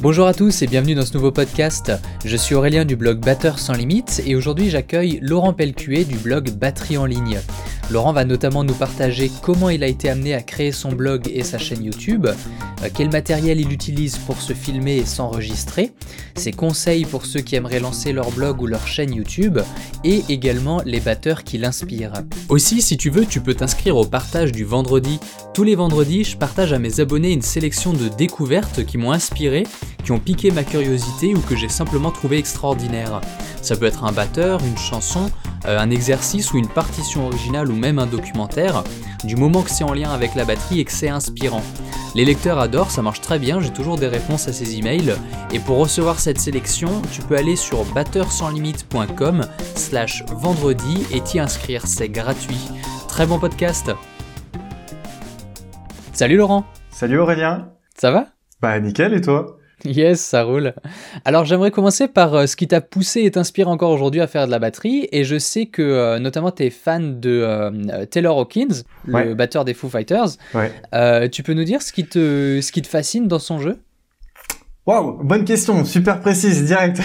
Bonjour à tous et bienvenue dans ce nouveau podcast. Je suis Aurélien du blog Batteur sans limite et aujourd'hui j'accueille Laurent Pelcuet du blog Batterie en ligne. Laurent va notamment nous partager comment il a été amené à créer son blog et sa chaîne YouTube, euh, quel matériel il utilise pour se filmer et s'enregistrer, ses conseils pour ceux qui aimeraient lancer leur blog ou leur chaîne YouTube, et également les batteurs qui l'inspirent. Aussi, si tu veux, tu peux t'inscrire au partage du vendredi. Tous les vendredis, je partage à mes abonnés une sélection de découvertes qui m'ont inspiré, qui ont piqué ma curiosité ou que j'ai simplement trouvé extraordinaire. Ça peut être un batteur, une chanson, un exercice ou une partition originale ou même un documentaire, du moment que c'est en lien avec la batterie et que c'est inspirant. Les lecteurs adorent, ça marche très bien, j'ai toujours des réponses à ces emails. Et pour recevoir cette sélection, tu peux aller sur batteursanslimite.com slash vendredi et t'y inscrire, c'est gratuit. Très bon podcast Salut Laurent Salut Aurélien Ça va? Bah nickel et toi? Yes, ça roule. Alors j'aimerais commencer par euh, ce qui t'a poussé et t'inspire encore aujourd'hui à faire de la batterie. Et je sais que euh, notamment tu es fan de euh, Taylor Hawkins, le batteur des Foo Fighters. Ouais. tu peux nous dire ce qui, te, ce qui te fascine dans son jeu? Wow, bonne question, super précise, direct.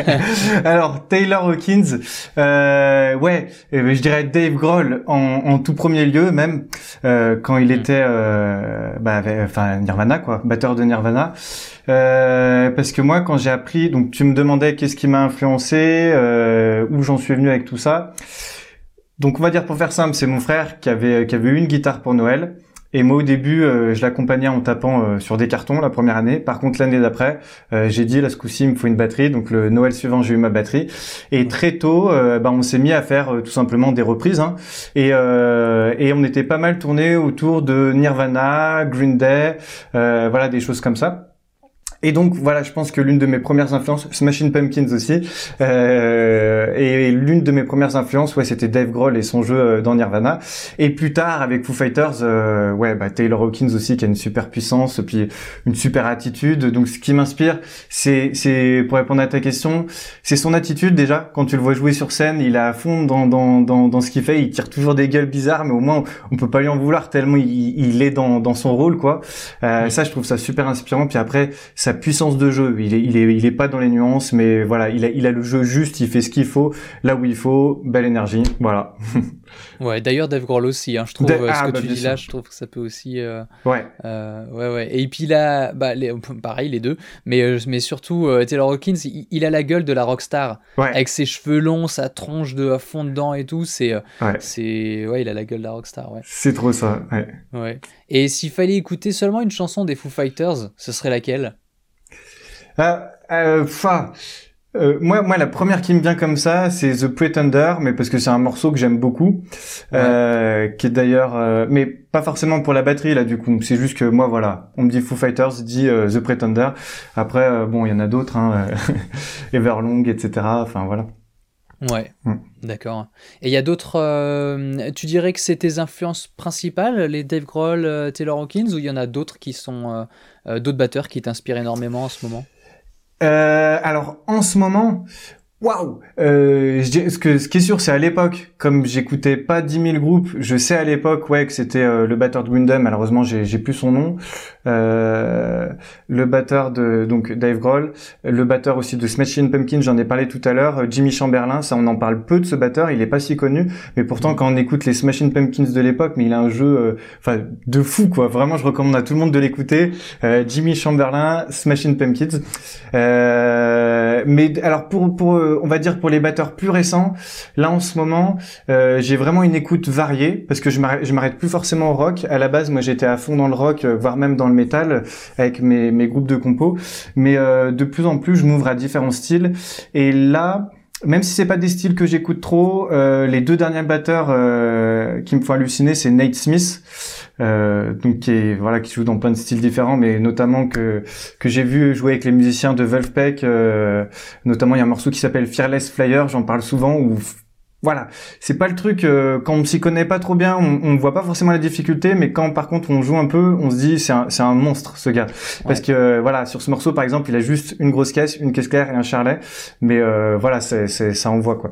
Alors Taylor Hawkins, euh, ouais, eh ben, je dirais Dave Grohl en, en, tout premier lieu, même euh, quand il hmm. était, euh, bah, enfin Nirvana quoi, batteur de Nirvana. Euh, parce que moi, quand j'ai appris, donc tu me demandais qu'est-ce qui m'a influencé, euh, où j'en suis venu avec tout ça. Donc on va dire pour faire simple, c'est mon frère qui avait qui avait eu une guitare pour Noël. Et moi, au début, euh, je l'accompagnais en tapant euh, sur des cartons la première année. Par contre, l'année d'après, euh, j'ai dit, là, ce coup-ci, il me faut une batterie. Donc, le Noël suivant, j'ai eu ma batterie. Et très tôt, bah, on s'est mis à faire tout simplement des reprises. Hein. Et, on était pas mal tourné autour de Nirvana, Green Day, voilà, des choses comme ça. Et donc voilà, je pense que l'une de mes premières influences, Smashing Pumpkins aussi, euh, et l'une de mes premières influences, ouais, c'était Dave Grohl et son jeu euh, dans Nirvana. Et plus tard, avec Foo Fighters, euh, ouais, bah, Taylor Hawkins aussi, qui a une super puissance, puis une super attitude. Donc ce qui m'inspire, c'est, c'est pour répondre à ta question, c'est son attitude déjà. Quand tu le vois jouer sur scène, il est à fond dans dans dans, dans ce qu'il fait. Il tire toujours des gueules bizarres, mais au moins on, peut pas lui en vouloir tellement il, il est dans dans son rôle, quoi. Euh, Ça, je trouve ça super inspirant. Puis après, ça puissance de jeu. Il est, il est, il est pas dans les nuances, mais voilà, il a, il a le jeu juste, il fait ce qu'il faut, là où il faut, belle énergie, voilà. ouais, d'ailleurs Dave Grohl aussi, hein, je trouve, ce ah, que bah, tu dis là, je trouve que ça peut aussi. Euh, ouais. Euh, ouais, ouais. Et puis là, bah, les, pareil les deux, mais, euh, mais surtout Taylor Hawkins, il, a la gueule de la rockstar, ouais. avec ses cheveux longs, sa tronche de à fond dedans et tout, c'est, c'est, ouais, il a la gueule de la rockstar, ouais. C'est trop ça, ouais. Ouais. Et s'il fallait écouter seulement une chanson des Foo Fighters, ce serait laquelle? Ah, euh, euh, moi, moi, la première qui me vient comme ça, c'est The Pretender, mais parce que c'est un morceau que j'aime beaucoup, euh, qui est d'ailleurs, euh, mais pas forcément pour la batterie là du coup. C'est juste que moi, voilà, on me dit Foo Fighters, dit euh, The Pretender. Après, bon, il y en a d'autres, hein, Everlong, etc. Enfin voilà. Ouais, mm. d'accord. Et il y a d'autres. tu dirais que c'est tes influences principales, les Dave Grohl, Taylor Hawkins, ou il y en a d'autres qui sont d'autres batteurs qui t'inspirent énormément en ce moment? Euh, alors en ce moment, Waouh. Euh, ce, que, ce qui est sûr, c'est à l'époque, comme j'écoutais pas 10 000 groupes, je sais à l'époque ouais que c'était euh, le batteur de Gundam, malheureusement j'ai, plus son nom, euh, le batteur de donc Dave Grohl, le batteur aussi de Smashing Pumpkins, j'en ai parlé tout à l'heure, euh, Jimmy Chamberlain, ça on en parle peu de ce batteur, il est pas si connu, mais pourtant quand on écoute les Smashing Pumpkins de l'époque, mais il a un jeu euh, enfin de fou quoi, vraiment je recommande à tout le monde de l'écouter, Jimmy Chamberlain, Smashing Pumpkins. Mais alors pour pour euh, on va dire pour les batteurs plus récents, là en ce moment, euh, j'ai vraiment une écoute variée parce que je m'arrête plus forcément au rock. À la base, moi j'étais à fond dans le rock, euh, voire même dans le métal avec mes, mes groupes de compos. Mais de plus en plus, je m'ouvre à différents styles. Et là, même si c'est pas des styles que j'écoute trop, euh, les deux derniers batteurs euh, qui me font halluciner, c'est Nate Smith, euh, donc qui est voilà qui joue dans plein de styles différents, mais notamment que que j'ai vu jouer avec les musiciens de Wolfpack, notamment il y a un morceau qui s'appelle Fearless Flyer, j'en parle souvent, où voilà, c'est pas le truc euh, quand on s'y connaît pas trop bien, on, on voit pas forcément la difficulté, mais quand par contre on joue un peu, on se dit c'est un, c'est un monstre ce gars. Parce que euh, voilà, sur ce morceau par exemple, il a juste une grosse caisse, une caisse claire et un charlet, mais euh, voilà, c'est, c'est ça envoie quoi.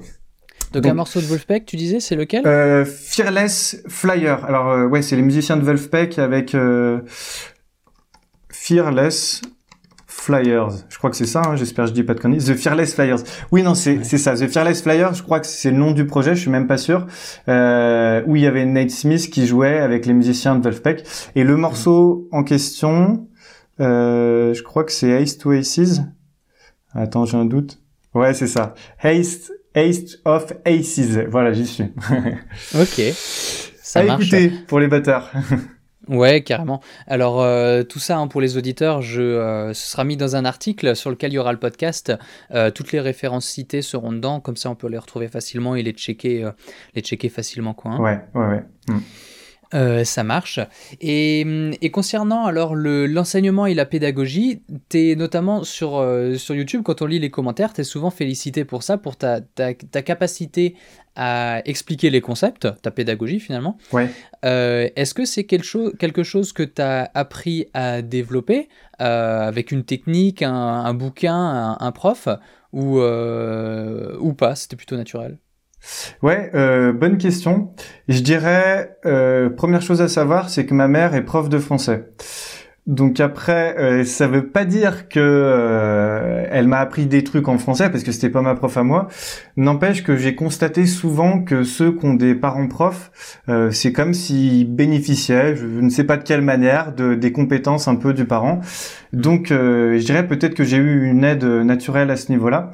Donc, un morceau de Wolfpack, tu disais, c'est lequel? Euh, Fearless Flyer. Alors ouais, c'est les musiciens de Wolfpack avec Fearless Flyers. Je crois que c'est ça, hein, j'espère que je dis pas de conneries. The Fearless Flyers. Oui, non, c'est c'est ça. The Fearless Flyers, je crois que c'est le nom du projet, je suis même pas sûr. Euh, où il y avait Nate Smith qui jouait avec les musiciens de Wolfpack. Et le morceau en question, euh, je crois que c'est Ace to Aces. Attends, j'ai un doute. Ouais, c'est ça. Haste, Haste of Aces. Voilà, j'y suis. ok. Ça à marche. écouter pour les batteurs. Ouais, carrément. Alors, euh, tout ça, hein, pour les auditeurs, je, euh, ce sera mis dans un article sur lequel il y aura le podcast. Euh, toutes les références citées seront dedans, comme ça on peut les retrouver facilement et les checker, les checker facilement. Quoi, hein. Ouais, ouais, ouais. Mm. Euh, ça marche. Et, et concernant alors le- l'enseignement et la pédagogie, t'es notamment sur, euh, sur YouTube, quand on lit les commentaires, t'es souvent félicité pour ça, pour ta, ta, ta capacité à expliquer les concepts, ta pédagogie finalement. Ouais. Euh, Est-ce que c'est quelque, chose quelque chose que tu as appris à développer avec une technique, un, un bouquin, un, un prof, ou, ou pas? C'était plutôt naturel. Ouais, euh, bonne question. Je dirais, euh, première chose à savoir, c'est que ma mère est prof de français. Donc après, euh, ça veut pas dire que euh, elle m'a appris des trucs en français parce que c'était pas ma prof à moi. N'empêche que j'ai constaté souvent que ceux qui ont des parents profs, euh, c'est comme s'ils bénéficiaient, je ne sais pas de quelle manière, de des compétences un peu du parent. Donc euh, je dirais peut-être que j'ai eu une aide naturelle à ce niveau-là.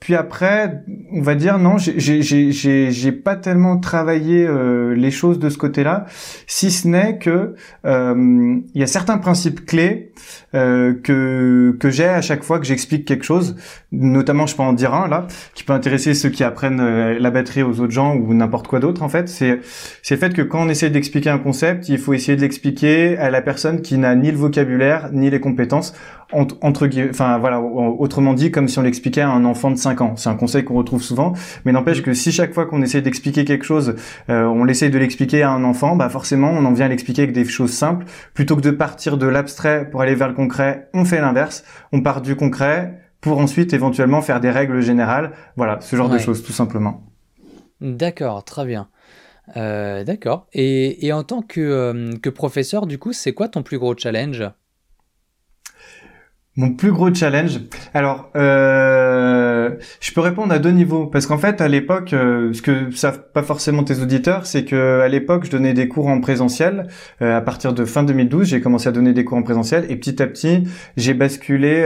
Puis après, on va dire non, j'ai- pas tellement travaillé euh, les choses de ce côté-là, si ce n'est que euh, il y a certains principes clés euh, que j'ai à chaque fois que j'explique quelque chose. Notamment, je peux en dire un là, qui peut intéresser ceux qui apprennent la batterie aux autres gens ou n'importe quoi d'autre. En fait, c'est c'est le fait que quand on essaie d'expliquer un concept, il faut essayer de l'expliquer à la personne qui n'a ni le vocabulaire ni les compétences entre, entre guillemets, enfin voilà, autrement dit, comme si on l'expliquait à un enfant de 5 ans. C'est un conseil qu'on retrouve souvent, mais n'empêche que si chaque fois qu'on essaie d'expliquer quelque chose, euh, on l'essaye de l'expliquer à un enfant, bah forcément, on en vient à l'expliquer avec des choses simples, plutôt que de partir de l'abstrait pour aller vers le concret. On fait l'inverse, on part du concret pour ensuite éventuellement faire des règles générales. Voilà, ce genre de choses, tout simplement. D'accord, très bien. Euh, D'accord. Et, et en tant que, euh, que professeur, du coup, c'est quoi ton plus gros challenge? Mon plus gros challenge. Alors, euh, je peux répondre à deux niveaux parce qu'en fait, à l'époque, euh, ce que savent pas forcément tes auditeurs, c'est que à l'époque, je donnais des cours en présentiel. Euh, à partir de fin 2012, j'ai commencé à donner des cours en présentiel et petit à petit, j'ai basculé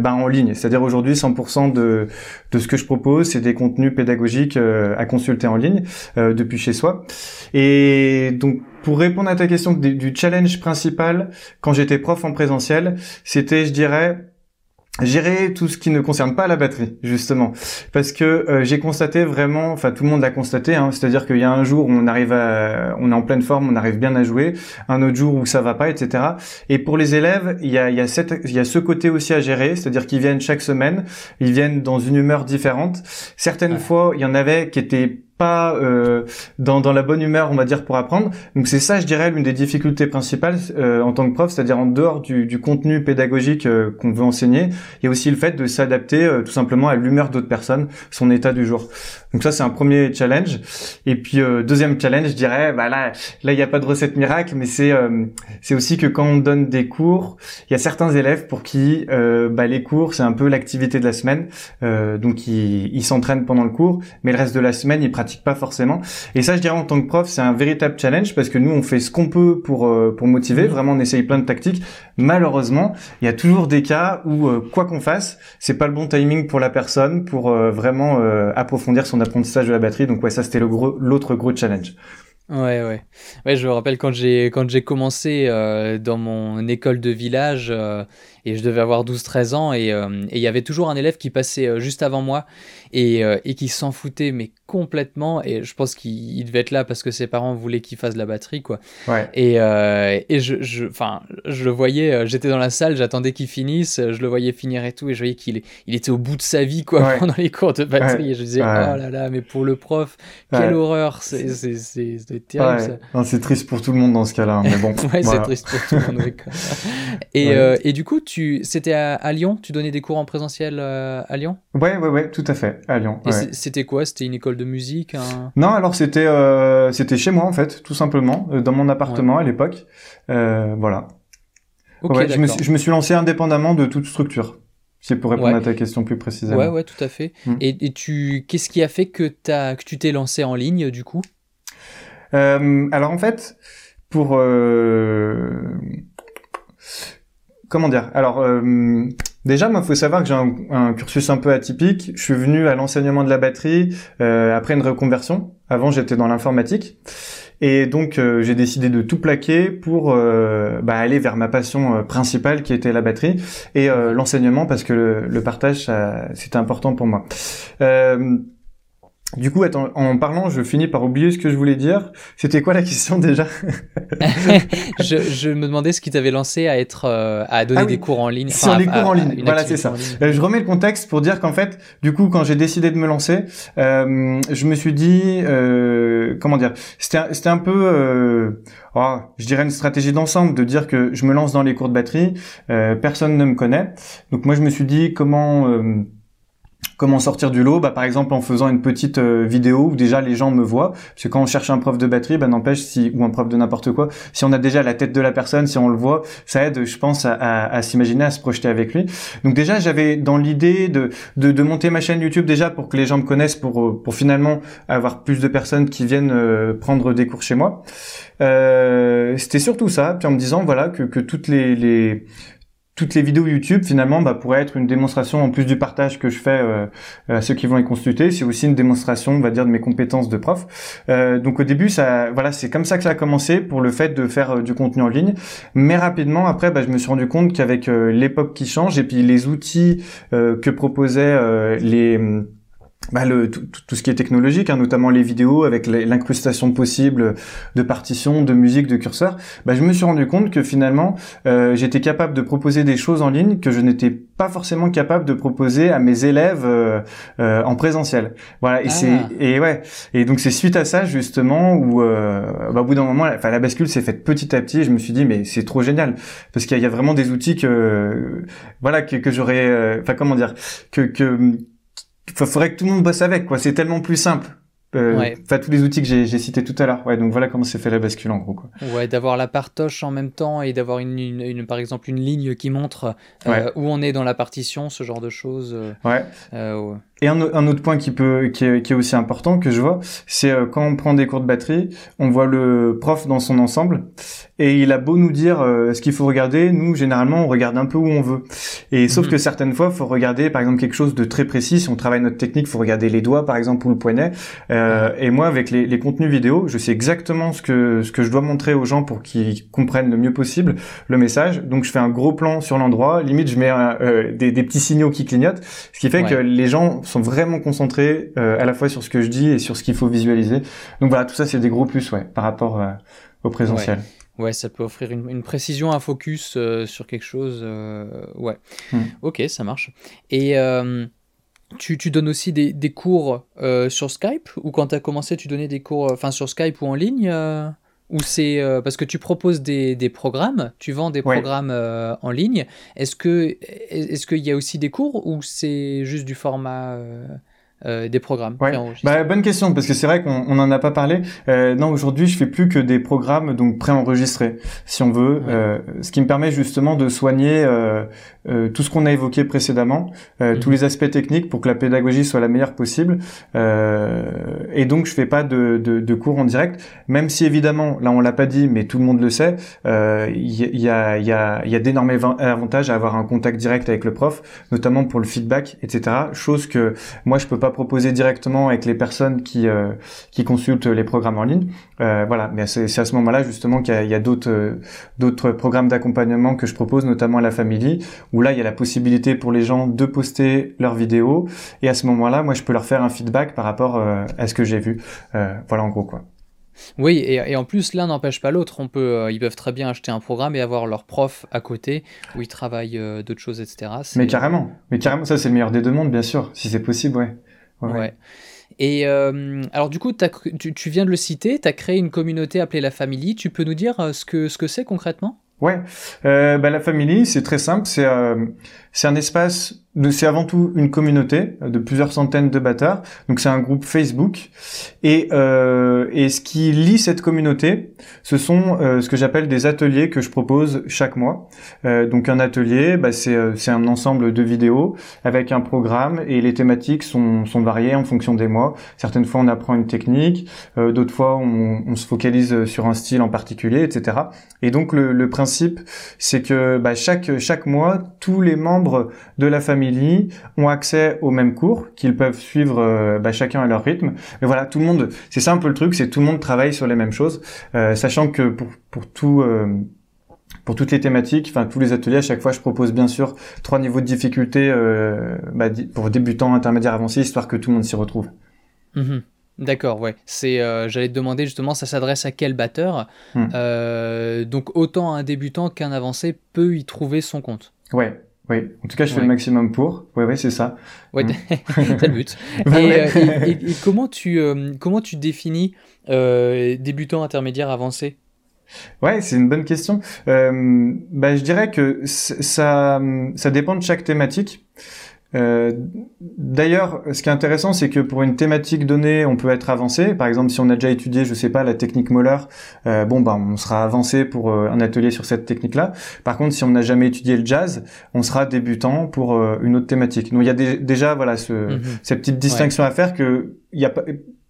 ben, en ligne. C'est-à-dire aujourd'hui, 100% de de ce que je propose, c'est des contenus pédagogiques à consulter en ligne depuis chez soi. Et donc, pour répondre à ta question du challenge principal, quand j'étais prof en présentiel, c'était, je dirais, gérer tout ce qui ne concerne pas la batterie, justement, parce que euh, j'ai constaté vraiment, enfin tout le monde l'a constaté, hein, c'est-à-dire qu'il y a un jour où on arrive à, on est en pleine forme, on arrive bien à jouer, un autre jour où ça va pas, etc. Et pour les élèves, il y a, il y a cette, il y a ce côté aussi à gérer, c'est-à-dire qu'ils viennent chaque semaine, ils viennent dans une humeur différente. Certaines Ouais. fois, il y en avait qui étaient euh, dans, la bonne humeur, on va dire, pour apprendre. Donc c'est ça, je dirais, l'une des difficultés principales euh, en tant que prof, c'est-à-dire en dehors du, contenu pédagogique euh, qu'on veut enseigner, il y a aussi le fait de s'adapter tout simplement à l'humeur d'autres personnes, son état du jour. Donc ça, c'est un premier challenge. Et puis deuxième challenge, je dirais, bah là, là, il n'y a pas de recette miracle, mais c'est c'est aussi que quand on donne des cours, il y a certains élèves pour qui bah, les cours, c'est un peu l'activité de la semaine. Donc ils s'entraînent pendant le cours, mais le reste de la semaine, ils pratiquent pas forcément. Et ça, je dirais en tant que prof, c'est un véritable challenge parce que nous, on fait ce qu'on peut pour euh, pour motiver. Vraiment, on essaye plein de tactiques. Malheureusement, il y a toujours des cas où euh, quoi qu'on fasse, c'est pas le bon timing pour la personne pour euh, vraiment approfondir son apprentissage de la batterie. Donc ouais, ça c'était le gros l'autre gros challenge. Ouais, ouais. Ouais, je me rappelle quand j'ai quand j'ai commencé euh, dans mon école de village euh, et je devais avoir 12-13 ans et euh, et il y avait toujours un élève qui passait juste avant moi et, et qui s'en foutait mais complètement et je pense qu'il il devait être là parce que ses parents voulaient qu'il fasse de la batterie quoi. Ouais. Et, euh, et je, je, enfin, je le voyais, euh, j'étais dans la salle, j'attendais qu'il finisse, je le voyais finir et tout, et je voyais qu'il il était au bout de sa vie, quoi, Ouais. pendant les cours de batterie. Ouais. Et je disais, oh là là, mais pour le prof, quelle horreur, c'est, c'est, c'est, terrible, c'est triste pour tout le monde dans ce cas-là, hein, mais bon. voilà. c'est triste pour tout le monde. Et, euh, et du coup, tu, c'était à, à Lyon, tu donnais des cours en présentiel euh, à Lyon? Ouais, ouais, ouais, tout à fait, à Lyon. C'était quoi? C'était une école de musique, un... Non, alors c'était euh, c'était chez moi en fait, tout simplement, euh, dans mon appartement à l'époque. Euh, voilà. ouais, je, me suis, je me suis lancé indépendamment de toute structure. C'est pour répondre à ta question plus précisément. Ouais, ouais, tout à fait. Hmm. Et, et, tu, qu'est-ce qui a fait que, as, que tu t'es lancé en ligne du coup? Euh, Alors en fait, pour comment dire? Alors déjà, moi, faut savoir que j'ai un, cursus un peu atypique. Je suis venu à l'enseignement de la batterie euh, après une reconversion. Avant, j'étais dans l'informatique. Et donc euh, j'ai décidé de tout plaquer pour euh, bah, aller vers ma passion euh, principale qui était la batterie et l'enseignement parce que le, le partage c'était important pour moi. Du coup, attends, en parlant, je finis par oublier ce que je voulais dire. C'était quoi la question déjà? Je, je, me demandais ce qui t'avait lancé à être euh, à donner ah des cours en ligne. Sur les cours en ligne, voilà, c'est ça. Euh, je remets le contexte pour dire qu'en fait, du coup, quand j'ai décidé de me lancer, euh, je me suis dit, euh, comment dire, c'était c'était un peu, euh, oh, je dirais une stratégie d'ensemble de dire que je me lance dans les cours de batterie, personne ne me connaît, donc moi je me suis dit comment Comment sortir du lot bah, Par exemple en faisant une petite euh, vidéo où déjà les gens me voient. Parce que quand on cherche un prof de batterie, bah, n'empêche, si, ou un prof de n'importe quoi, si on a déjà la tête de la personne, si on le voit, ça aide, je pense, à, s'imaginer, à se projeter avec lui. Donc déjà, j'avais dans l'idée de, de, monter ma chaîne YouTube déjà pour que les gens me connaissent, pour, euh, pour finalement avoir plus de personnes qui viennent euh, prendre des cours chez moi. C'était surtout ça, puis en me disant voilà que, que toutes les toutes les vidéos YouTube finalement bah, pourraient être une démonstration en plus du partage que je fais euh, à ceux qui vont les consulter. C'est aussi une démonstration on va dire de mes compétences de prof. Euh, donc au début ça voilà c'est comme ça que ça a commencé pour le fait de faire euh, du contenu en ligne. Mais rapidement après bah, je me suis rendu compte qu'avec l'époque qui change et puis les outils que proposaient les bah, le, tout, tout, ce qui est technologique, hein, notamment les vidéos avec l'incrustation possible de partitions, de musique, de curseurs, bah, je me suis rendu compte que finalement euh, j'étais capable de proposer des choses en ligne que je n'étais pas forcément capable de proposer à mes élèves euh, euh, en présentiel. Voilà et c'est ah. et ouais et donc c'est suite à ça justement où euh, bah, au bout d'un moment, enfin la bascule s'est faite petit à petit. Et je me suis dit mais c'est trop génial parce qu'il y, a vraiment des outils que voilà que, que j'aurais, euh, enfin comment dire que que il faudrait que tout le monde bosse avec, quoi. C'est tellement plus simple. Euh, enfin, tous les outils que j'ai cités tout à l'heure. Ouais, donc voilà comment s'est fait la bascule en gros. Quoi. Ouais, d'avoir la partoche en même temps et d'avoir une, une, par exemple une ligne qui montre euh, où on est dans la partition, ce genre de choses. Euh, ouais. Et un, un, autre point qui peut, qui est, qui est, aussi important que je vois, c'est euh, quand on prend des cours de batterie, on voit le prof dans son ensemble, et il a beau nous dire euh, ce qu'il faut regarder, nous généralement on regarde un peu où on veut. Et sauf mhm. que certaines fois, faut regarder par exemple quelque chose de très précis. Si on travaille notre technique, faut regarder les doigts par exemple ou le poignet. Euh, et moi, avec les, les, contenus vidéo, je sais exactement ce que ce que je dois montrer aux gens pour qu'ils comprennent le mieux possible le message. Donc je fais un gros plan sur l'endroit. Limite, je mets euh, des, des, petits signaux qui clignotent, ce qui fait que les gens sont vraiment concentrés euh, à la fois sur ce que je dis et sur ce qu'il faut visualiser. Donc voilà, tout ça c'est des gros plus ouais, par rapport euh, au présentiel. Ouais. ça peut offrir une, précision, un focus euh, sur quelque chose. ouais. Hmm. Ok, ça marche. Et tu, tu, donnes aussi des, des cours sur Skype? Ou quand tu as commencé, tu donnais des cours enfin sur Skype ou en ligne ou c'est euh, parce que tu proposes des, des, programmes, tu vends des programmes euh, en ligne. Est-ce que est-ce qu'il y a aussi des cours ou c'est juste du format euh, des programmes ouais. bah, Bonne question, parce que c'est vrai qu'on n'en a pas parlé. Euh, non, aujourd'hui, je fais plus que des programmes donc préenregistrés, si on veut, euh, ce qui me permet justement de soigner euh, euh tout ce qu'on a évoqué précédemment, euh, tous mhm. les aspects techniques pour que la pédagogie soit la meilleure possible. et donc, je fais pas de, de, de, cours en direct, même si évidemment, là, on l'a pas dit, mais tout le monde le sait, il y, a, y, a, y a d'énormes avantages à avoir un contact direct avec le prof, notamment pour le feedback, etc. Chose que moi, je peux pas proposer directement avec les personnes qui euh, qui consultent les programmes en ligne. Euh, voilà, mais c'est à ce moment-là justement qu'il y a, d'autres euh, d'autres programmes d'accompagnement que je propose, notamment à la famille, où là il y a la possibilité pour les gens de poster leurs vidéos et à ce moment-là, moi je peux leur faire un feedback par rapport à ce que j'ai vu. voilà en gros quoi. Oui, et, en plus, l'un n'empêche pas l'autre. On peut, ils peuvent très bien acheter un programme et avoir leur prof à côté où ils travaillent d'autres choses, etc. Mais carrément, mais carrément, ça c'est le meilleur des deux mondes, bien sûr, si c'est possible, ouais. Ouais. Et euh, alors du coup, tu, tu, viens de le citer, tu as créé une communauté appelée la Family. Tu peux nous dire euh, ce que ce que c'est concrètement? Ouais, euh, bah, la Family, c'est très simple. C'est c'est un espace c'est avant tout une communauté de plusieurs centaines de batteurs. Donc c'est un groupe Facebook et euh, et ce qui lie cette communauté, ce sont euh, ce que j'appelle des ateliers que je propose chaque mois. Euh, donc un atelier, bah, c'est euh, c'est un ensemble de vidéos avec un programme et les thématiques sont sont variées en fonction des mois. Certaines fois on apprend une technique, euh, d'autres fois on, on, se focalise sur un style en particulier, etc. Et donc le, le principe c'est que bah, chaque chaque mois tous les membres de la famille ont accès aux mêmes cours qu'ils peuvent suivre euh, bah, chacun à leur rythme. Mais voilà, tout le monde, c'est ça un peu le truc, c'est tout le monde travaille sur les mêmes choses, euh, sachant que pour, pour tout euh, pour toutes les thématiques, enfin tous les ateliers, à chaque fois, je propose bien sûr trois niveaux de difficulté bah, pour débutants, intermédiaires, avancés, histoire que tout le monde s'y retrouve. Mm-hmm. D'accord, ouais. C'est, j'allais te demander justement, ça s'adresse à quel batteur? Hmm. Donc autant un débutant qu'un avancé peut y trouver son compte? Ouais, oui, en tout cas, je fais le maximum pour. Oui, oui, c'est ça. Ouais, mm. c'est le but. Bah euh, et, comment, tu, euh, comment tu définis euh, débutant, intermédiaire, avancé? Ouais, c'est une bonne question. bah, je dirais que ça, ça dépend de chaque thématique. Euh, D'ailleurs, ce qui est intéressant, c'est que pour une thématique donnée, on peut être avancé. Par exemple, si on a déjà étudié, je sais pas, la technique Moller, euh, bon, ben, on sera avancé pour euh, un atelier sur cette technique-là. Par contre, si on n'a jamais étudié le jazz, on sera débutant pour une autre thématique. Donc, il y a déjà, voilà, ce, mm-hmm. cette petite distinction à faire que il y a pas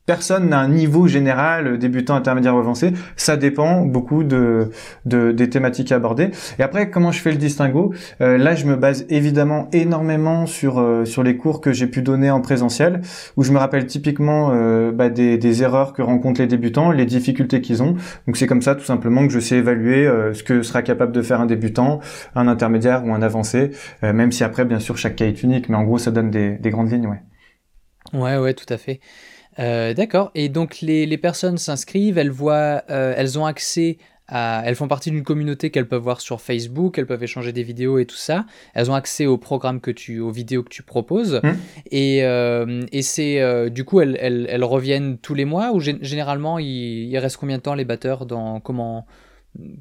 personne n'a un niveau général débutant, intermédiaire ou avancé. Ça dépend beaucoup de, de, des thématiques abordées. Et après, comment je fais le distinguo? Euh, Là, je me base évidemment énormément sur euh, sur les cours que j'ai pu donner en présentiel, où je me rappelle typiquement euh, bah, des, des erreurs que rencontrent les débutants, les difficultés qu'ils ont. Donc c'est comme ça tout simplement que je sais évaluer ce que sera capable de faire un débutant, un intermédiaire ou un avancé, même si après, bien sûr, chaque cas est unique. Mais en gros, ça donne des, des grandes lignes, ouais. Ouais, ouais, tout à fait. Euh, d'accord. Et donc les, les personnes s'inscrivent, elles voient, euh, elles ont accès à, elles font partie d'une communauté qu'elles peuvent voir sur Facebook, elles peuvent échanger des vidéos et tout ça. Elles ont accès au programme que tu, aux vidéos que tu proposes. Mmh. Et, euh, et c'est du coup elles, elles, elles, reviennent tous les mois ou généralement il, il, reste combien de temps les batteurs dans comment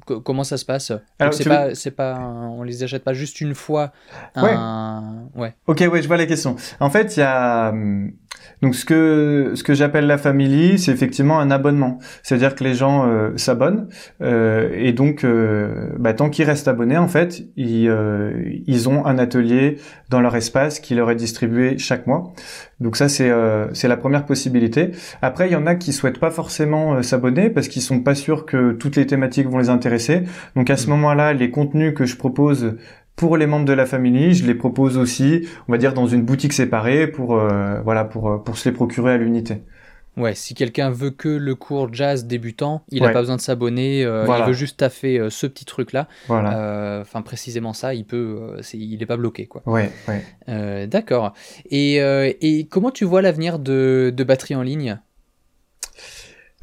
Comment ça se passe? C'est pas, c'est pas, on les achète pas juste une fois. Un... Ouais. ouais. Ok, ouais, je vois la question. En fait, il y a hum, donc ce que ce que j'appelle la family, c'est effectivement un abonnement. C'est-à-dire que les gens euh, s'abonnent euh, et donc euh, bah, tant qu'ils restent abonnés, en fait, ils euh, ils ont un atelier dans leur espace qui leur est distribué chaque mois. Donc ça c'est euh, c'est la première possibilité. Après il y en a qui souhaitent pas forcément s'abonner parce qu'ils sont pas sûrs que toutes les thématiques vont les intéresser. Donc à ce mmh. moment-là, les contenus que je propose pour les membres de la famille, je les propose aussi, on va dire, dans une boutique séparée pour, euh, voilà, pour, euh, pour se les procurer à l'unité. Ouais, si quelqu'un veut que le cours jazz débutant, il n'a pas besoin de s'abonner, euh, il veut juste taffer ce petit truc-là. Voilà. Enfin, précisément ça, il peut, il n'est pas bloqué, quoi. Ouais, ouais. D'accord. Et, et comment tu vois l'avenir de, de batterie en ligne?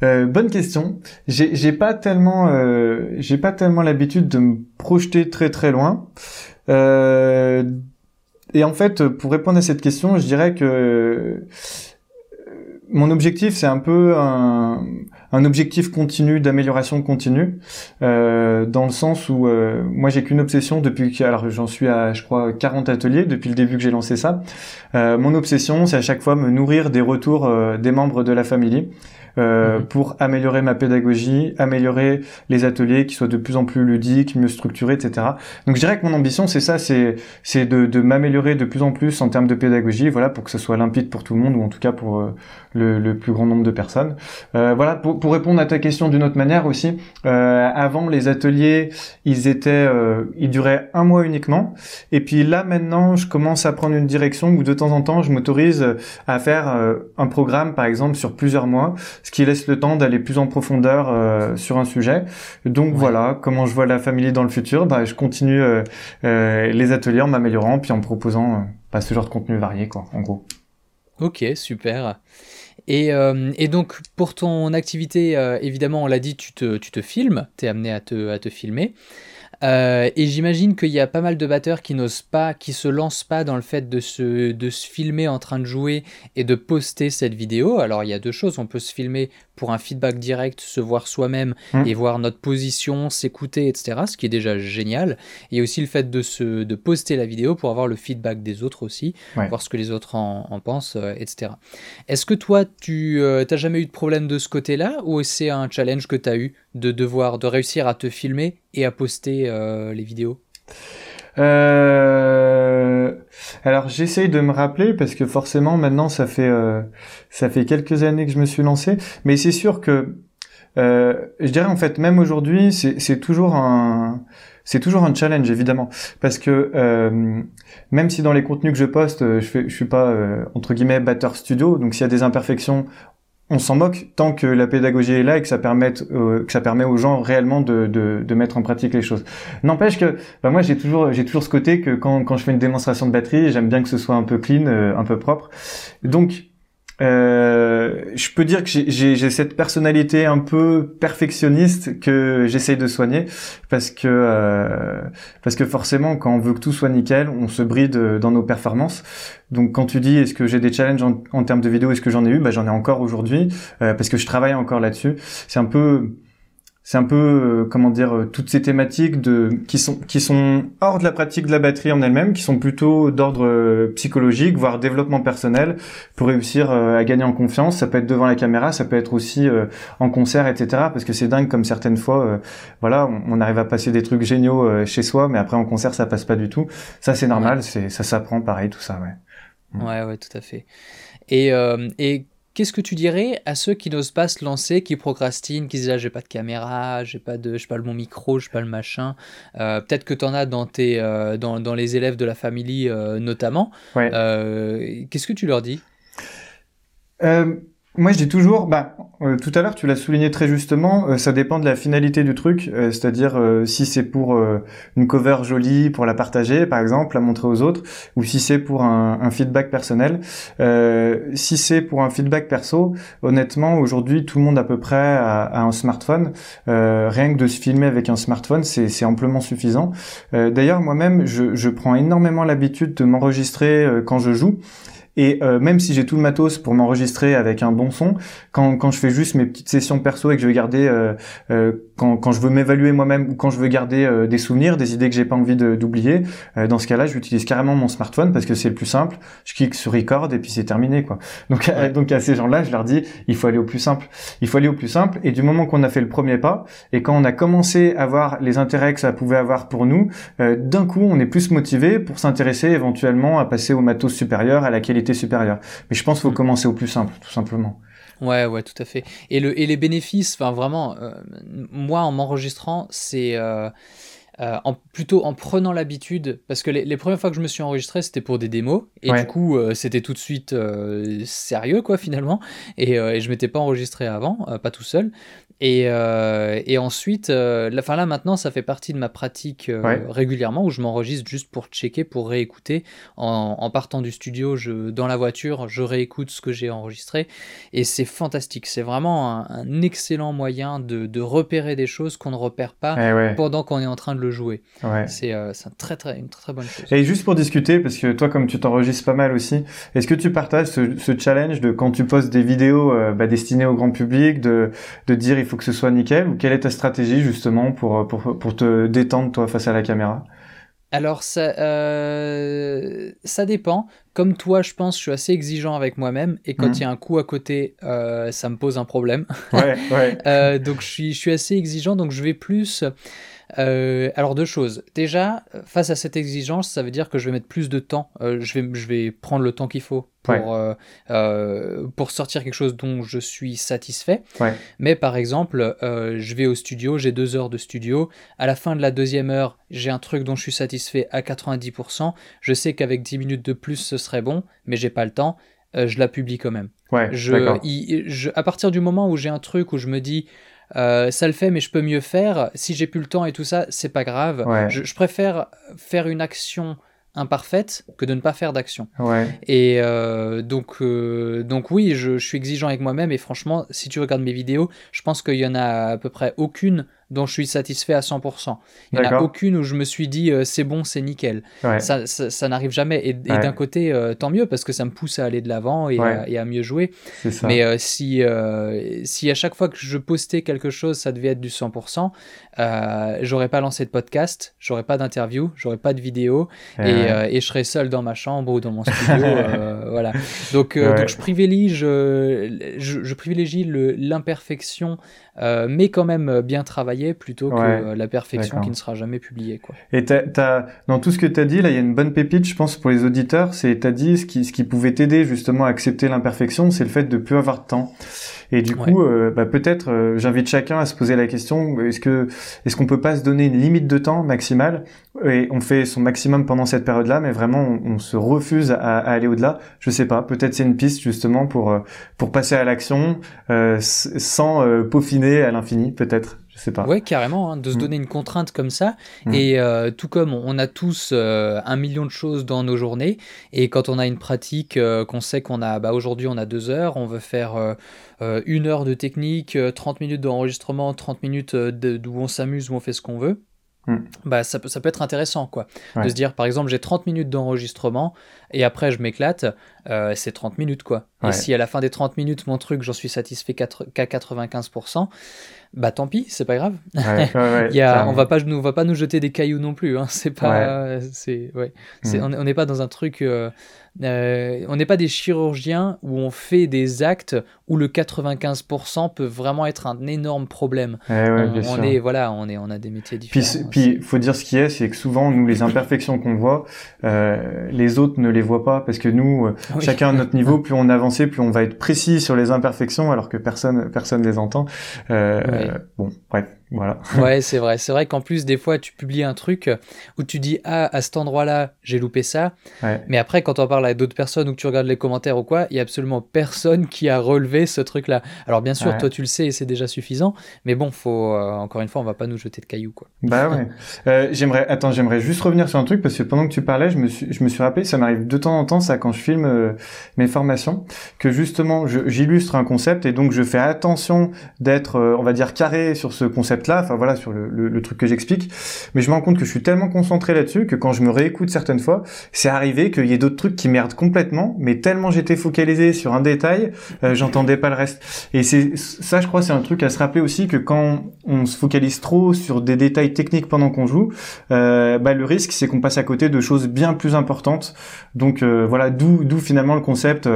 Euh, bonne question. J'ai pas tellement, euh, j'ai pas tellement l'habitude de me projeter très très loin. Euh, et en fait, pour répondre à cette question, je dirais que euh, mon objectif, c'est un peu un, un, objectif continu d'amélioration continue, euh, dans le sens où moi j'ai qu'une obsession depuis que, alors j'en suis à, je crois, 40 ateliers depuis le début que j'ai lancé ça. mon obsession, c'est à chaque fois me nourrir des retours des membres de la famille. Euh, mhm. pour améliorer ma pédagogie, améliorer les ateliers qui soient de plus en plus ludiques, mieux structurés, etc. Donc je dirais que mon ambition c'est ça, c'est c'est de, de m'améliorer de plus en plus en termes de pédagogie, voilà, pour que ce soit limpide pour tout le monde ou en tout cas pour euh, le, le, plus grand nombre de personnes. Euh, voilà, pour, pour, répondre à ta question d'une autre manière aussi, euh, avant les ateliers, ils étaient, euh, ils duraient un mois uniquement, et puis là maintenant, je commence à prendre une direction où de temps en temps, je m'autorise à faire un programme, par exemple, sur plusieurs mois, ce qui laisse le temps d'aller plus en profondeur euh, sur un sujet. Donc voilà, comment je vois la famille dans le futur, bah, je continue euh, euh, les ateliers en m'améliorant, puis en proposant bah, ce genre de contenu varié, quoi, en gros. Ok, super. Et, et, donc, pour ton activité, évidemment, on l'a dit, tu te, filmes, tu es amené à te, filmer. Euh, et j'imagine qu'il y a pas mal de batteurs qui n'osent pas, qui se lancent pas dans le fait de se filmer en train de jouer et de poster cette vidéo. Alors il y a deux choses, on peut se filmer pour un feedback direct, se voir soi-même Mm. et voir notre position, s'écouter, etc. Ce qui est déjà génial. Et aussi le fait de, se, de poster la vidéo pour avoir le feedback des autres aussi, Ouais. voir ce que les autres en, en pensent, euh, etc. Est-ce que toi, tu euh, t'as jamais eu de problème de ce côté-là ou c'est un challenge que tu as eu de devoir, de réussir à te filmer et à poster euh, les vidéos? Euh, alors j'essaye de me rappeler parce que forcément maintenant ça fait euh, ça fait quelques années que je me suis lancé, mais c'est sûr que euh, je dirais en fait même aujourd'hui c'est toujours un c'est toujours un challenge évidemment. Parce que euh, même si dans les contenus que je poste euh, je fais je suis pas euh, entre guillemets batteur studio donc s'il y a des imperfections on s'en moque tant que la pédagogie est là et que ça euh, que ça permet aux gens réellement de, de, de mettre en pratique les choses. N'empêche que bah moi j'ai toujours j'ai toujours ce côté que quand, quand je fais une démonstration de batterie, j'aime bien que ce soit un peu clean, euh, un peu propre. Donc euh, je peux dire que j'ai- cette personnalité un peu perfectionniste que j'essaye de soigner parce que euh, parce que forcément quand on veut que tout soit nickel, on se bride euh, dans nos performances. Donc quand tu dis est-ce que j'ai des challenges en, en termes de vidéo, est-ce que j'en ai eu? Bah j'en ai encore aujourd'hui euh, parce que je travaille encore là-dessus. C'est un peu c'est un peu euh, comment dire euh, toutes ces thématiques de qui sont qui sont hors de la pratique de la batterie en elle-même, qui sont plutôt d'ordre euh, psychologique, voire développement personnel, pour réussir à gagner en confiance. Ça peut être devant la caméra, ça peut être aussi en concert, etc. Parce que c'est dingue comme certaines fois, voilà, on, on arrive à passer des trucs géniaux chez soi, mais après en concert ça passe pas du tout. Ça c'est normal, c'est ça s'apprend pareil tout ça, ouais. Mm. Ouais, ouais, tout à fait. Et, euh, et qu'est-ce que tu dirais à ceux qui n'osent pas se lancer, qui procrastinent, qui disent ah, j'ai pas de caméra, j'ai pas de, j'ai pas le bon micro, j'ai pas le machin. Euh, Peut-être que tu en as dans tes, euh, dans, dans les élèves de la famille euh, notamment. Ouais. Qu'est-ce que tu leur dis? Moi, je dis toujours, bah, euh, tout à l'heure, tu l'as souligné très justement, euh, ça dépend de la finalité du truc, euh, c'est-à-dire euh, si c'est pour euh, une cover jolie, pour la partager, par exemple, la montrer aux autres, ou si c'est pour un, un feedback personnel. Euh, si c'est pour un feedback perso, honnêtement, aujourd'hui, tout le monde à peu près a, a un smartphone. Rien que de se filmer avec un smartphone, c'est amplement suffisant. D'ailleurs, moi-même, je, je prends énormément l'habitude de m'enregistrer quand je joue. Et euh, même si j'ai tout le matos pour m'enregistrer avec un bon son, quand, quand je fais juste mes petites sessions perso et que je veux garder, euh, euh, quand, quand je veux m'évaluer moi-même ou quand je veux garder euh, des souvenirs, des idées que j'ai pas envie d'oublier, euh, dans ce cas-là, j'utilise carrément mon smartphone parce que c'est le plus simple. Je clique sur record et puis c'est terminé, quoi. Donc, Ouais. donc à ces gens-là, je leur dis, il faut aller au plus simple. Il faut aller au plus simple. Et du moment qu'on a fait le premier pas et quand on a commencé à voir les intérêts que ça pouvait avoir pour nous, euh, d'un coup, on est plus motivé pour s'intéresser éventuellement à passer au matos supérieur, à la qualité supérieure. Mais je pense qu'il faut Mm. commencer au plus simple, tout simplement. Ouais, ouais, tout à fait. Et, le, et les bénéfices, enfin vraiment, euh, moi en m'enregistrant, c'est euh, euh, en, plutôt en prenant l'habitude, parce que les, les premières fois que je me suis enregistré, c'était pour des démos, et Ouais. du coup, c'était tout de suite sérieux, quoi, finalement, et, et je m'étais pas enregistré avant, pas tout seul. Et, euh, et ensuite, euh, là, enfin là maintenant, ça fait partie de ma pratique euh, Ouais. régulièrement où je m'enregistre juste pour checker, pour réécouter. En, en partant du studio, je, dans la voiture, je réécoute ce que j'ai enregistré. Et c'est fantastique. C'est vraiment un, un excellent moyen de, de repérer des choses qu'on ne repère pas Eh ouais, pendant qu'on est en train de le jouer. ouais. C'est un très, très, une très très bonne chose. Et juste pour discuter, parce que toi, comme tu t'enregistres pas mal aussi, est-ce que tu partages ce, ce challenge de quand tu postes des vidéos bah, destinées au grand public, de, de dire il faut que ce soit nickel, ou quelle est ta stratégie justement pour, pour, pour te détendre toi face à la caméra? Alors, ça, euh, ça dépend. Comme toi, je pense, je suis assez exigeant avec moi-même. Et quand il Mhm. y a un coup à côté, euh, ça me pose un problème. Ouais, ouais. Euh, donc, je suis, je suis assez exigeant. Donc, je vais plus. Euh, alors, deux choses. Déjà, face à cette exigence, ça veut dire que je vais mettre plus de temps. Euh, je, vais, je vais prendre le temps qu'il faut pour, Ouais. euh, pour sortir quelque chose dont je suis satisfait. Ouais. Mais par exemple, je vais au studio, j'ai deux heures de studio. À la fin de la deuxième heure, j'ai un truc dont je suis satisfait à 90%. Je sais qu'avec 10 minutes de plus, ce serait bon, mais j'ai pas le temps. Je la publie quand même. Ouais, Je, d'accord. il- je- à partir du moment où j'ai un truc où je me dis euh, ça le fait, mais je peux mieux faire, si j'ai plus le temps et tout ça, c'est pas grave. Ouais. Je, je préfère faire une action imparfaite que de ne pas faire d'action. Ouais, Et euh, donc, euh, donc oui, je, je suis exigeant avec moi-même et franchement, si tu regardes mes vidéos, je pense qu'il y en a à peu près aucune dont je suis satisfait à 100%. Il n'y en a aucune où je me suis dit euh, c'est bon, c'est nickel. Ça, ça, n'arrive jamais. Et, d'un côté, euh, tant mieux parce que ça me pousse à aller de l'avant et, à mieux jouer. Mais euh, si, si à chaque fois que je postais quelque chose, ça devait être du 100%, j'aurais pas lancé de podcast, j'aurais pas d'interview, j'aurais pas de vidéo et, et, je serais seul dans ma chambre ou dans mon studio. voilà. Donc, donc je privilégie, je, je privilégie l'imperfection euh, mais quand même euh, bien travaillé plutôt que euh, la perfection qui ne sera jamais publiée. Quoi. Et dans tout ce que tu as dit, là, il y a une bonne pépite, je pense, pour les auditeurs. C'est, tu as dit, ce qui, ce qui pouvait t'aider justement à accepter l'imperfection, c'est le fait de plus avoir de temps. Et du coup, bah, peut-être, j'invite chacun à se poser la question est-ce que est-ce qu'on peut pas se donner une limite de temps maximale? Et on fait son maximum pendant cette période-là, mais vraiment on, se refuse à, aller au-delà. Je sais pas. Peut-être c'est une piste justement pour pour passer à l'action sans peaufiner à l'infini, peut-être. Je sais pas. Ouais, carrément, hein, de se mm. donner une contrainte comme ça. Mm. Et euh, tout comme on a tous euh, un million de choses dans nos journées, et quand on a une pratique euh, qu'on sait qu'on a, bah, aujourd'hui on a deux heures, on veut faire une heure de technique, 30 minutes d'enregistrement, 30 minutes d'où on s'amuse, où on fait ce qu'on veut. Mm. Bah, ça, peut, ça peut être intéressant quoi de se dire par exemple j'ai 30 minutes d'enregistrement et après je m'éclate c'est 30 minutes quoi et si à la fin des 30 minutes mon truc j'en suis satisfait qu'à 95% bah tant pis, c'est pas grave. Il y a, on va pas, on va pas nous jeter des cailloux non plus. Hein. C'est pas, c'est, ouais, mm. on n'est pas dans un truc. Euh, euh, on n'est pas des chirurgiens où on fait des actes où le 95% peut vraiment être un énorme problème. Eh on, on est, voilà, on est, on a des métiers différents. Puis, il faut dire ce qui est, c'est que souvent nous les imperfections qu'on voit, euh, les autres ne les voient pas parce que nous, chacun à notre niveau, plus on avance, plus on va être précis sur les imperfections alors que personne, personne les entend. Euh, bon, bref. Voilà. ouais, c'est vrai. C'est vrai qu'en plus, des fois, tu publies un truc où tu dis Ah, à cet endroit-là, j'ai loupé ça. Mais après, quand on parle à d'autres personnes ou que tu regardes les commentaires ou quoi, il y a absolument personne qui a relevé ce truc-là. Alors, bien sûr, toi, tu le sais et c'est déjà suffisant. Mais bon, faut, euh, encore une fois, on va pas nous jeter de cailloux, quoi. Bah ouais. euh, j'aimerais, attends, j'aimerais juste revenir sur un truc parce que pendant que tu parlais, je me suis, je me suis rappelé, ça m'arrive de temps en temps, ça, quand je filme euh, mes formations, que justement, j'illustre un concept et donc je fais attention d'être, euh, on va dire, carré sur ce concept là, enfin voilà, sur le, truc que j'explique. Mais je me rends compte que je suis tellement concentré là-dessus que quand je me réécoute certaines fois, c'est arrivé qu'il y ait d'autres trucs qui merdent complètement, mais tellement j'étais focalisé sur un détail, euh, j'entendais pas le reste. Et c'est ça, je crois, c'est un truc à se rappeler aussi que quand on se focalise trop sur des détails techniques pendant qu'on joue, euh, bah, le risque c'est qu'on passe à côté de choses bien plus importantes. Donc euh, voilà, d'où d'où finalement le concept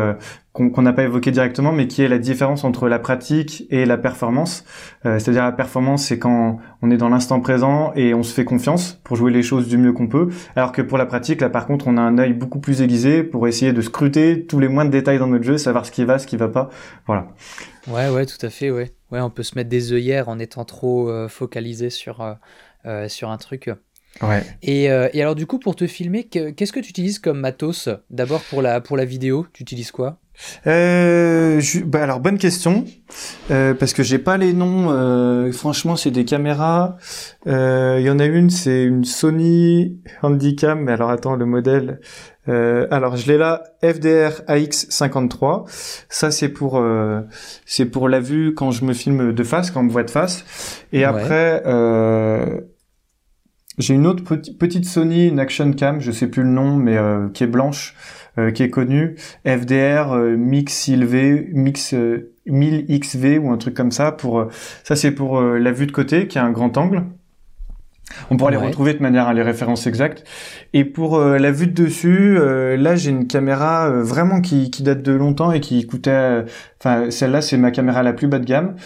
euh, qu'on n'a pas évoqué directement, mais qui est la différence entre la pratique et la performance. Euh, c'est-à-dire la performance, c'est quand on est dans l'instant présent et on se fait confiance pour jouer les choses du mieux qu'on peut, alors que pour la pratique, là par contre, on a un œil beaucoup plus aiguisé pour essayer de scruter tous les moindres détails dans notre jeu, savoir ce qui va, ce qui va pas. Voilà. Ouais, ouais, tout à fait, ouais. Ouais, on peut se mettre des œillères en étant trop euh, focalisé sur, euh, sur un truc. Ouais. Et, et, alors du coup, pour te filmer, qu'est-ce que tu utilises comme matos D'abord pour la, pour la vidéo, tu utilises quoi? Euh, bah alors bonne question euh, parce que j'ai pas les noms. Euh, franchement, c'est des caméras. Euh, il y en a une, c'est une Sony Handycam. Mais alors attends, le modèle. Euh, alors je l'ai là, FDR AX53. Ça c'est pour c'est pour la vue quand je me filme de face, quand on me voit de face. Et après. j'ai une autre petite Sony, une Action Cam, je sais plus le nom, mais qui est blanche. Euh, qui est connu, FDR euh, Mix XV, Mix 1000XV euh, ou un truc comme ça. Pour ça, c'est pour la vue de côté qui a un grand angle. On pourra les retrouver de manière à les références exactes. Et pour la vue de dessus, là j'ai une caméra vraiment qui, qui, date de longtemps et qui coûtait. Enfin, celle-là c'est ma caméra la plus bas de gamme.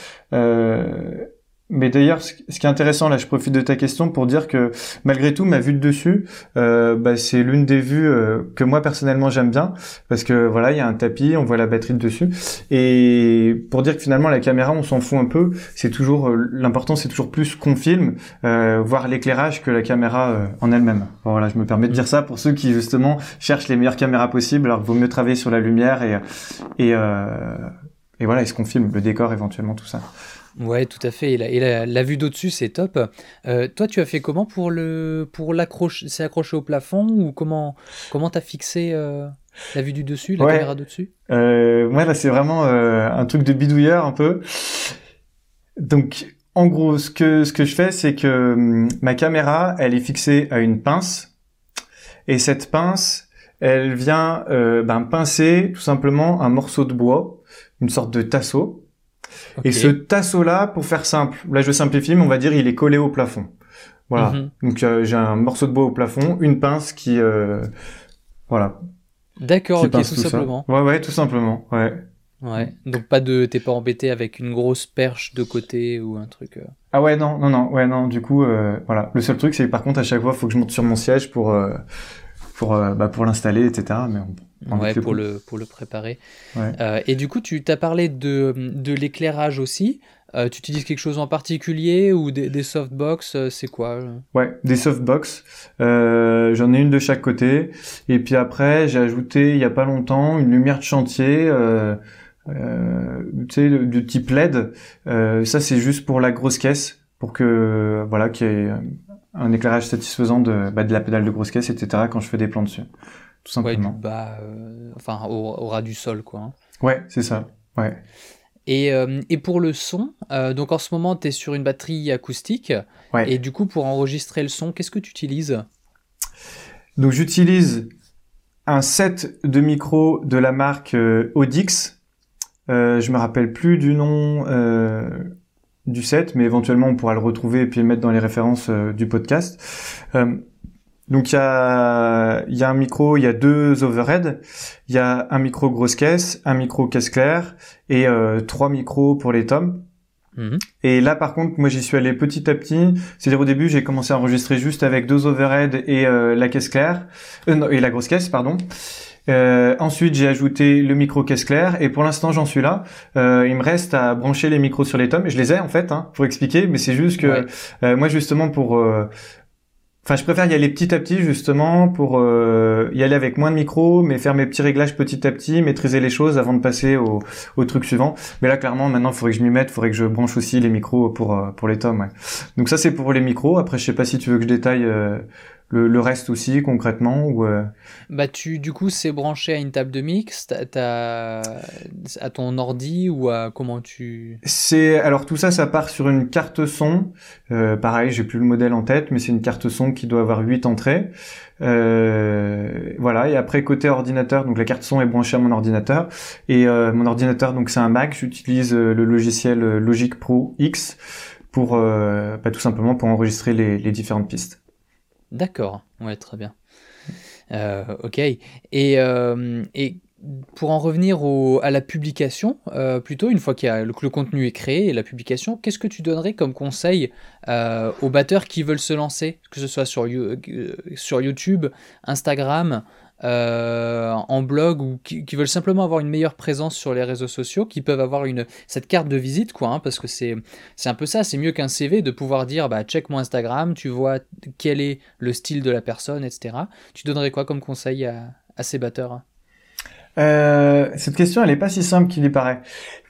Mais d'ailleurs, ce qui est intéressant, là, je profite de ta question pour dire que malgré tout, ma vue de dessus, euh, bah, c'est l'une des vues euh, que moi personnellement j'aime bien parce que voilà, il y a un tapis, on voit la batterie de dessus, et pour dire que finalement la caméra, on s'en fout un peu. C'est toujours euh, l'important, c'est toujours plus qu'on filme, euh, voir l'éclairage que la caméra euh, en elle-même. voilà, je me permets de dire ça pour ceux qui justement cherchent les meilleures caméras possibles. Alors, il vaut mieux travailler sur la lumière et et et voilà, est-ce qu'on filme le décor éventuellement tout ça. Ouais, tout à fait. Et la, vue d'au-dessus, c'est top. Euh, toi, tu as fait comment pour le pour l'accrocher C'est accroché au plafond ou comment comment t'as fixé euh, la vue du dessus, la caméra d'au-dessus? Euh, Ouais, là, c'est vraiment euh, un truc de bidouilleur un peu. Donc, en gros, ce que ce que je fais, c'est que hum, ma caméra, elle est fixée à une pince, et cette pince, elle vient ben, pincer tout simplement un morceau de bois, une sorte de tasseau. Et ce tasseau-là, pour faire simple, là je simplifie, mais on va dire il est collé au plafond. Voilà. Mhm. Donc euh, j'ai un morceau de bois au plafond, une pince qui, euh, voilà. D'accord, ok, tout, simplement. Ouais, ouais, tout simplement, ouais. Ouais, donc pas de, t'es pas embêté avec une grosse perche de côté ou un truc. Euh. Ah ouais, non, non, non, ouais, non. Du coup, euh, voilà. Le seul truc, c'est par contre à chaque fois, faut que je monte sur mon siège pour euh, pour bah, pour l'installer, etc. Mais on, ouais, pour le pour le préparer. Ouais. et du coup, tu t'as parlé de de l'éclairage aussi. tu utilises quelque chose en particulier ou des, des softbox C'est quoi Ouais, des softbox. J'en ai une de chaque côté. Et puis après, j'ai ajouté il y a pas longtemps une lumière de chantier. Euh, tu sais, de, type LED. Euh, ça, c'est juste pour la grosse caisse, pour que voilà, qu'il y ait un éclairage satisfaisant de, bah, de la pédale de grosse caisse, etc. Quand je fais des plans dessus, tout simplement. Ouais, du bas, euh, enfin au, ras du sol, quoi. Hein. Ouais, c'est ça. Ouais. Et, euh, et, pour le son, euh, donc en ce moment, tu es sur une batterie acoustique. Ouais. Et du coup, pour enregistrer le son, qu'est-ce que tu utilises? Donc j'utilise un set de micros de la marque Audix. Je me rappelle plus du nom du set, mais éventuellement on pourra le retrouver et puis le mettre dans les références du podcast. Euh, donc il y a, y a un micro, il y a deux overheads, il y a un micro grosse caisse, un micro caisse claire et trois micros pour les tomes. Mhm. Et là, par contre, moi, j'y suis allé petit à petit. C'est-à-dire, au début, j'ai commencé à enregistrer juste avec deux overheads et la caisse claire, euh, et la grosse caisse, pardon. Euh, ensuite, j'ai ajouté le micro caisse claire et pour l'instant, j'en suis là. Euh, il me reste à brancher les micros sur les tomes. Je les ai en fait, hein, pour expliquer, mais c'est juste que euh, moi, justement, pour Enfin, je préfère y aller petit à petit justement pour y aller avec moins de micros, mais faire mes petits réglages petit à petit, maîtriser les choses avant de passer au, au truc suivant. Mais là, clairement, maintenant, il faudrait que je m'y mette, il faudrait que je branche aussi les micros pour pour les tomes. Donc ça, c'est pour les micros. Après, je sais pas si tu veux que je détaille le, reste aussi concrètement ou euh... Bah tu du coup c'est branché à une table de mix, à ton ordi ou à comment tu C'est alors tout ça ça part sur une carte son. Euh, pareil j'ai plus le modèle en tête mais c'est une carte son qui doit avoir 8 entrées. Euh, voilà et après côté ordinateur donc la carte son est branchée à mon ordinateur et euh, mon ordinateur donc c'est un Mac j'utilise euh, le logiciel euh, Logic Pro X pour bah, tout simplement pour enregistrer les, les différentes pistes. D'accord, ouais, très bien. Euh, ok. Et, euh, et pour en revenir au, à la publication, euh, plutôt, une fois que le, contenu est créé et la publication, qu'est-ce que tu donnerais comme conseil aux batteurs qui veulent se lancer, que ce soit sur YouTube, Instagram, euh, en blog ou qui, veulent simplement avoir une meilleure présence sur les réseaux sociaux, qui peuvent avoir une cette carte de visite quoi, hein, parce que c'est un peu ça, c'est mieux qu'un CV de pouvoir dire bah check mon Instagram, tu vois quel est le style de la personne, etc. Tu donnerais quoi comme conseil à, ces batteurs hein? Euh, cette question, elle est pas si simple qu'il y paraît,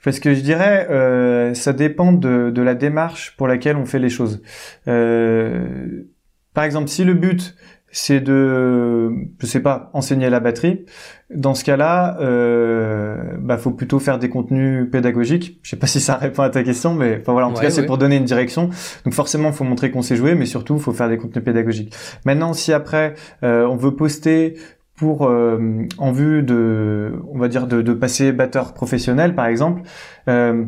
parce que je dirais, euh, ça dépend de, la démarche pour laquelle on fait les choses. Par exemple, si le but c'est de, je sais pas, enseigner la batterie. Dans ce cas-là, euh, bah faut plutôt faire des contenus pédagogiques. Je sais pas si ça répond à ta question, mais enfin voilà, en tout cas c'est pour donner une direction. Donc forcément, faut montrer qu'on sait jouer, mais surtout, faut faire des contenus pédagogiques. Maintenant, si après euh, on veut poster pour euh, en vue de, on va dire de, de passer batteur professionnel, par exemple, euh,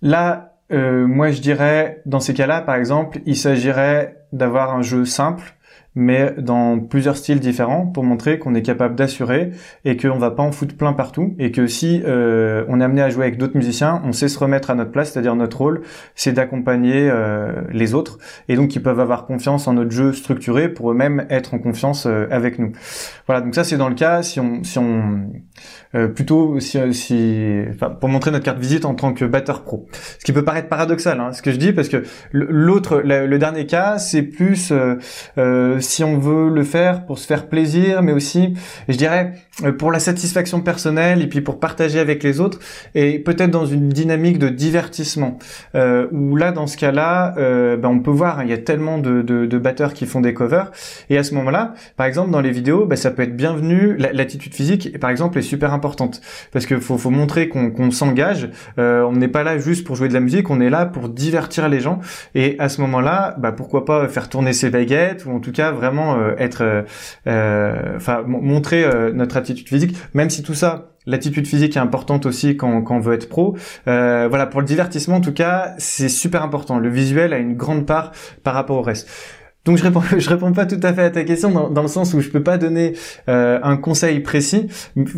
là euh, moi, je dirais, dans ces cas-là, par exemple, il s'agirait d'avoir un jeu simple mais dans plusieurs styles différents pour montrer qu'on est capable d'assurer et qu'on va pas en foutre plein partout et que si euh, on est amené à jouer avec d'autres musiciens, on sait se remettre à notre place, c'est-à-dire notre rôle, c'est d'accompagner euh, les autres et donc ils peuvent avoir confiance en notre jeu structuré pour eux-mêmes être en confiance euh, avec nous. Voilà, donc ça c'est dans le cas si on si on euh, plutôt si, si pour montrer notre carte visite en tant que batteur pro. Ce qui peut paraître paradoxal, hein, ce que je dis, parce que l'autre, le, dernier cas, c'est plus si on veut le faire pour se faire plaisir, mais aussi, je dirais, pour la satisfaction personnelle et puis pour partager avec les autres, et peut-être dans une dynamique de divertissement. Euh, où là, dans ce cas-là, euh, ben, on peut voir, hein, il y a tellement de, de, batteurs qui font des covers, et à ce moment-là, par exemple, dans les vidéos, ben, ça peut être bienvenu. L'attitude physique, par exemple, est super importante parce que faut, faut montrer qu'on s'engage. Euh, on n'est pas là juste pour jouer de la musique, on est là pour divertir les gens. Et à ce moment-là, bah, pourquoi pas faire tourner ses baguettes ou en tout cas vraiment euh, être, euh, euh, enfin montrer notre attitude physique, même si tout ça L'attitude physique est importante aussi quand, quand on veut être pro. voilà, pour le divertissement, en tout cas, c'est super important. Le visuel a une grande part par rapport au reste. Donc je réponds, je réponds pas tout à fait à ta question dans, dans le sens où je peux pas donner un conseil précis,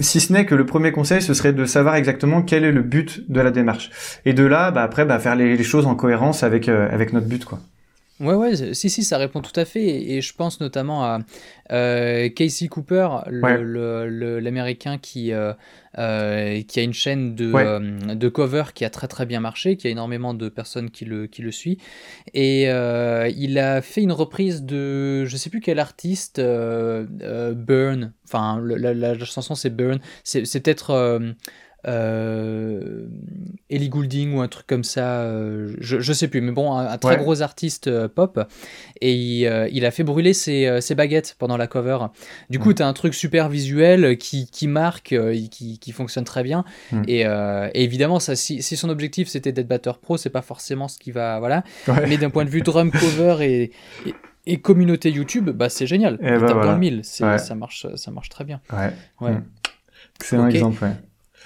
si ce n'est que le premier conseil ce serait de savoir exactement quel est le but de la démarche. Et de là, bah, après, bah, faire les, choses en cohérence avec avec notre but, quoi. Ouais, ouais, si, si, ça répond tout à fait. Et, je pense notamment à euh, Casey Cooper, l'américain qui, euh, euh, qui a une chaîne de, de cover qui a très très bien marché, qui a énormément de personnes qui le, qui le suivent. Et il a fait une reprise de, je sais plus quel artiste, Burn. Enfin, la, la, chanson c'est Burn. C'est peut-être euh, Ellie Goulding ou un truc comme ça, euh, je, je, sais plus, mais bon, un, très gros artiste euh, pop, et il, euh, il, a fait brûler ses, ses, baguettes pendant la cover. Du coup, mm. tu as un truc super visuel qui, qui marque, qui, qui, fonctionne très bien, mm. et, et, évidemment, ça, si, si son objectif c'était d'être batteur pro, c'est pas forcément ce qui va, voilà, mais d'un point de vue drum cover et, et communauté YouTube, bah c'est génial. Et bah, dans le mille, ça marche, ça marche très bien. Ouais. ouais. C'est un exemple.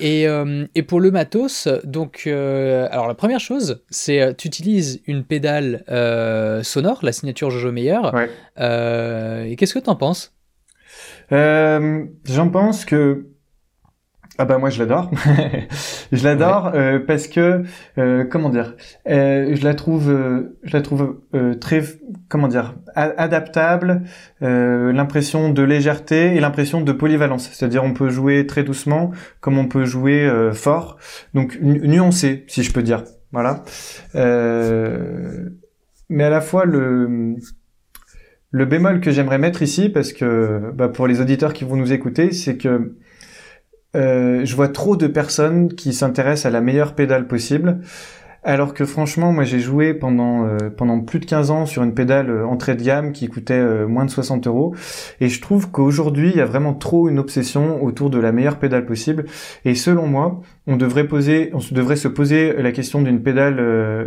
Et, euh, et, pour le matos, donc, euh, alors la première chose, c'est euh, tu utilises une pédale sonore, la signature Jojo Meyer. Ouais. et qu'est-ce que tu en penses J'en pense que ah bah moi je l'adore, je l'adore euh, parce que euh, comment dire, euh, je la trouve, je la trouve très comment dire adaptable, l'impression de légèreté et l'impression de polyvalence, c'est-à-dire on peut jouer très doucement comme on peut jouer fort, donc nuancé si je peux dire, voilà. mais à la fois le le bémol que j'aimerais mettre ici, parce que bah, pour les auditeurs qui vont nous écouter, c'est que euh, je vois trop de personnes qui s'intéressent à la meilleure pédale possible alors que franchement, moi j'ai joué pendant euh, plus de 15 ans sur une pédale euh, entrée de gamme qui coûtait euh, moins de 60 euros. Et je trouve qu'aujourd'hui, il y a vraiment trop une obsession autour de la meilleure pédale possible. Et selon moi, on devrait poser, on devrait se poser la question d'une pédale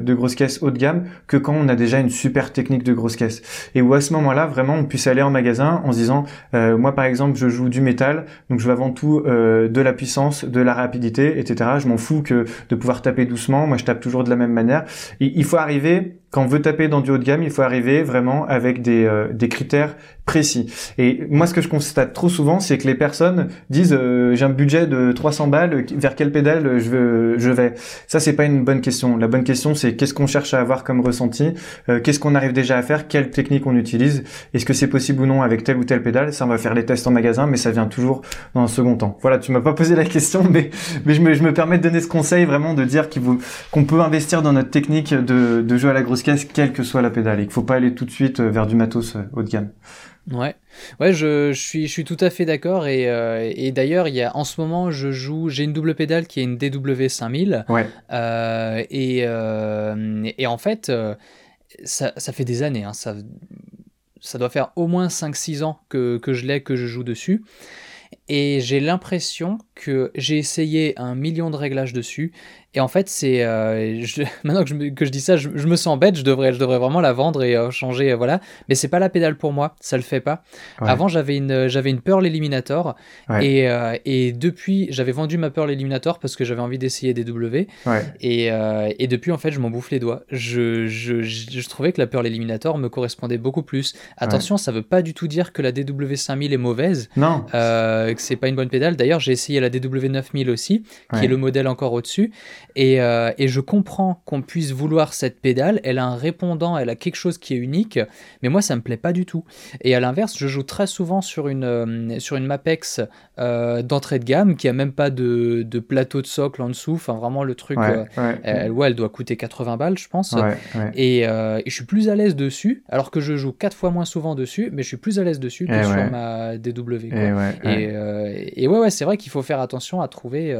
de grosse caisse haut de gamme que quand on a déjà une super technique de grosse caisse. Et où à ce moment-là, vraiment, on puisse aller en magasin en se disant, moi par exemple, je joue du métal, donc je veux avant tout de la puissance, de la rapidité, etc. Je m'en fous que de pouvoir taper doucement. Moi, je tape toujours de la même manière. il faut arriver quand on veut taper dans du haut de gamme, il faut arriver vraiment avec des, euh, des critères précis. Et moi, ce que je constate trop souvent, c'est que les personnes disent euh, j'ai un budget de 300 balles, vers quelle pédale je, veux, je vais? Ça, c'est pas une bonne question. La bonne question, c'est qu'est-ce qu'on cherche à avoir comme ressenti euh, Qu'est-ce qu'on arrive déjà à faire Quelle technique on utilise Est-ce que c'est possible ou non avec telle ou telle pédale? Ça, on va faire les tests en magasin, mais ça vient toujours dans un second temps. Voilà, tu m'as pas posé la question, mais, mais je, me, je me permets de donner ce conseil vraiment de dire qu'on peut investir dans notre technique de, de jeu à la grosse caisse, quelle que soit la pédale. Il ne faut pas aller tout de suite euh, vers du matos euh, haut de gamme. Ouais, ouais, je, suis, je suis tout à fait d'accord. Et, euh, et d'ailleurs, il y a en ce moment, je joue, j'ai une double pédale qui est une DW 5000. Ouais. et, et en fait, ça, ça, fait des années. Hein, ça, ça doit faire au moins 5-6 ans que, que je l'ai, que je joue dessus. Et j'ai l'impression que j'ai essayé un million de réglages dessus et en fait, c'est euh, maintenant que je, que je, dis ça, je, me sens bête. Je devrais, je devrais vraiment la vendre et euh, changer, euh, voilà. Mais c'est pas la pédale pour moi, ça le fait pas. Avant, j'avais une, j'avais une Pearl Eliminator et, et depuis, j'avais vendu ma Pearl Eliminator parce que j'avais envie d'essayer des W. Et, et depuis, en fait, je m'en bouffe les doigts. Je, je, je, trouvais que la Pearl Eliminator me correspondait beaucoup plus. Attention, ça veut pas du tout dire que la DW 5000 est mauvaise. Non. que c'est pas une bonne pédale. D'ailleurs, j'ai essayé la DW 9000 aussi, qui est le modèle encore au-dessus. Et, euh, et je comprends qu'on puisse vouloir cette pédale. Elle a un répondant, elle a quelque chose qui est unique, mais moi, ça me plaît pas du tout. Et à l'inverse, je joue très souvent sur une, euh, sur une Mapex euh, d'entrée de gamme qui a même pas de, de, plateau de socle en dessous. Enfin, vraiment, le truc, ouais, Elle, ouais, elle doit coûter 80 balles, je pense. Et, et, je suis plus à l'aise dessus, alors que je joue quatre fois moins souvent dessus, mais je suis plus à l'aise dessus que sur ma DW. Et, et, ouais, ouais, c'est vrai qu'il faut faire attention à trouver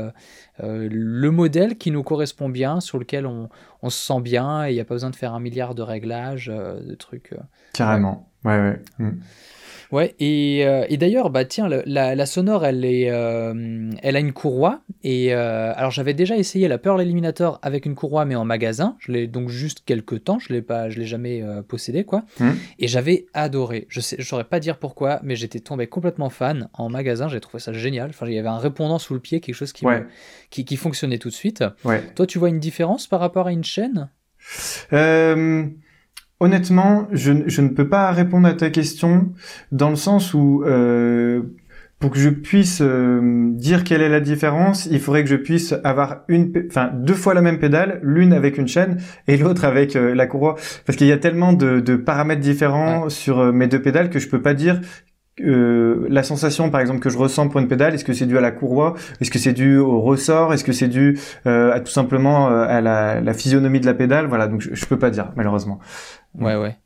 euh, le modèle qui nous correspond bien, sur lequel on, se sent bien et il n'y a pas besoin de faire un milliard de réglages, euh, de trucs. Euh. Carrément, ouais, ouais. Mm. Ouais, et, euh, et d'ailleurs, bah tiens, la, la, sonore, elle, est, euh, elle a une courroie. Et euh, alors, j'avais déjà essayé la Pearl Eliminator avec une courroie, mais en magasin. Je l'ai donc juste quelques temps. Je l'ai pas, je l'ai jamais possédé, quoi. Mmh. Et j'avais adoré. Je sais, je saurais pas dire pourquoi, mais j'étais tombé complètement fan en magasin. J'ai trouvé ça génial. Enfin, il y avait un répondant sous le pied, quelque chose qui, qui, qui, fonctionnait tout de suite. Ouais. Toi, tu vois une différence par rapport à une chaîne? Honnêtement, je, je, ne peux pas répondre à ta question dans le sens où euh, pour que je puisse euh, dire quelle est la différence, il faudrait que je puisse avoir une, enfin deux fois la même pédale, l'une avec une chaîne et l'autre avec euh, la courroie, parce qu'il y a tellement de, de paramètres différents sur mes deux pédales que je peux pas dire euh, la sensation par exemple que je ressens pour une pédale est-ce que c'est dû à la courroie? Est-ce que c'est dû au ressort? Est-ce que c'est dû euh, à tout simplement à la, la, physionomie de la pédale? Voilà donc je, je peux pas dire malheureusement. Ouais, ouais.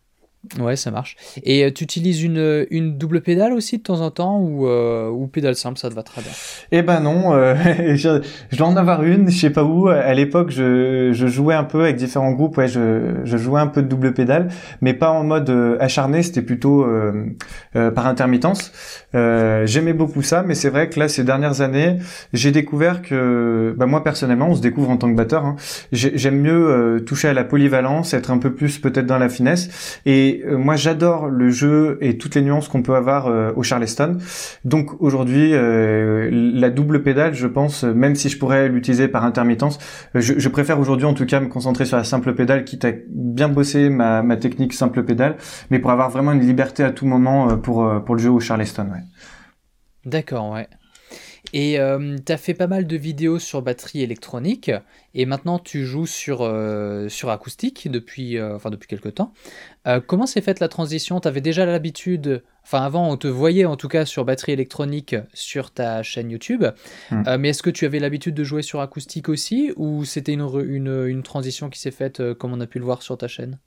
Ouais, ça marche. Et euh, tu utilises une, une, double pédale aussi de temps en temps ou, euh, ou pédale simple, ça te va très bien? Eh ben non, euh, je, je, dois en avoir une, je sais pas où. À l'époque, je, je, jouais un peu avec différents groupes, ouais, je, je, jouais un peu de double pédale, mais pas en mode euh, acharné, c'était plutôt euh, par intermittence. J'aimais beaucoup ça, mais c'est vrai que là, ces dernières années, j'ai découvert que, bah, moi personnellement, on se découvre en tant que batteur, hein, j'aime mieux toucher à la polyvalence, être un peu plus peut-être dans la finesse, et euh, moi j'adore le jeu et toutes les nuances qu'on peut avoir euh, au Charleston. Donc aujourd'hui, euh, la double pédale, je pense, même si je pourrais l'utiliser par intermittence, je, préfère aujourd'hui en tout cas me concentrer sur la simple pédale, quitte à bien bosser ma, technique simple pédale, mais pour avoir vraiment une liberté à tout moment pour, pour le jeu au Charleston. Ouais. D'accord, ouais. Et tu as fait pas mal de vidéos sur batterie électronique et maintenant tu joues sur, sur acoustique depuis, enfin depuis quelques temps. Comment s'est faite la transition? Tu avais déjà l'habitude, enfin avant on te voyait en tout cas sur batterie électronique sur ta chaîne YouTube, hmm. mais est-ce que tu avais l'habitude de jouer sur acoustique aussi ou c'était une, une, une, transition qui s'est faite comme on a pu le voir sur ta chaîne?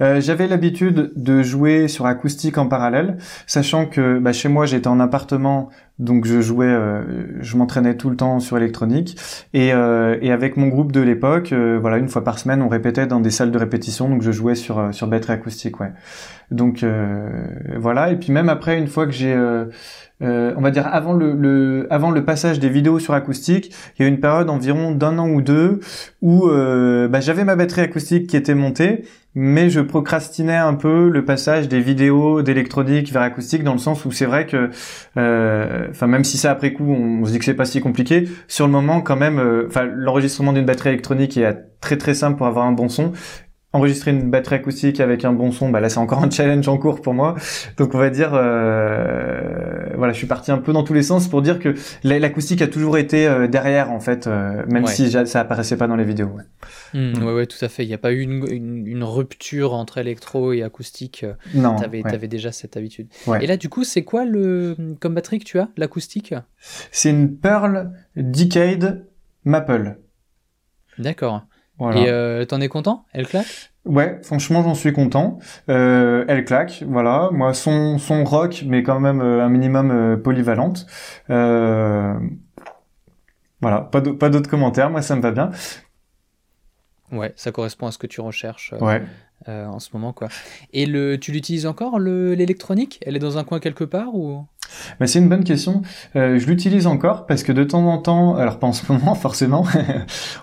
J'avais l'habitude de jouer sur acoustique en parallèle, sachant que bah, chez moi j'étais en appartement donc je jouais, euh, je m'entraînais tout le temps sur électronique et, euh, et avec mon groupe de l'époque, euh, voilà, une fois par semaine, on répétait dans des salles de répétition. Donc je jouais sur sur batterie acoustique, ouais. Donc voilà. Et puis même après, une fois que j'ai euh, on va dire avant le, avant le passage des vidéos sur acoustique, il y a eu une période environ d'un an ou deux où euh, bah, j'avais ma batterie acoustique qui était montée, mais je procrastinais un peu le passage des vidéos d'électronique vers acoustique dans le sens où c'est vrai que, euh, enfin même si c'est après coup, on, se dit que c'est pas si compliqué, sur le moment quand même, enfin l'enregistrement d'une batterie électronique est très très simple pour avoir un bon son enregistrer une batterie acoustique avec un bon son, bah là c'est encore un challenge en cours pour moi. Donc on va dire, euh, voilà, je suis parti un peu dans tous les sens pour dire que l'acoustique a toujours été euh, derrière en fait, euh, même si ça apparaissait pas dans les vidéos. Ouais, mmh, ouais, ouais, tout à fait. Il n'y a pas eu une, une, rupture entre électro et acoustique. Non. T'avais avais déjà cette habitude. Et là du coup, c'est quoi le comme batterie que tu as, l'acoustique? C'est une Pearl Decade Maple. D'accord. Et euh, t'en es content? Elle claque? Ouais, franchement, j'en suis content. Euh, elle claque, voilà. Moi, son, son rock, mais quand même euh, un minimum polyvalente. Voilà, pas d'autres commentaires. Moi, ça me va bien. Ouais, ça correspond à ce que tu recherches. ouais. En ce moment quoi. Et le, tu l'utilises encore l'électronique? Elle est dans un coin quelque part ou? C'est une bonne question. Euh, je l'utilise encore parce que de temps en temps, alors pas en ce moment forcément,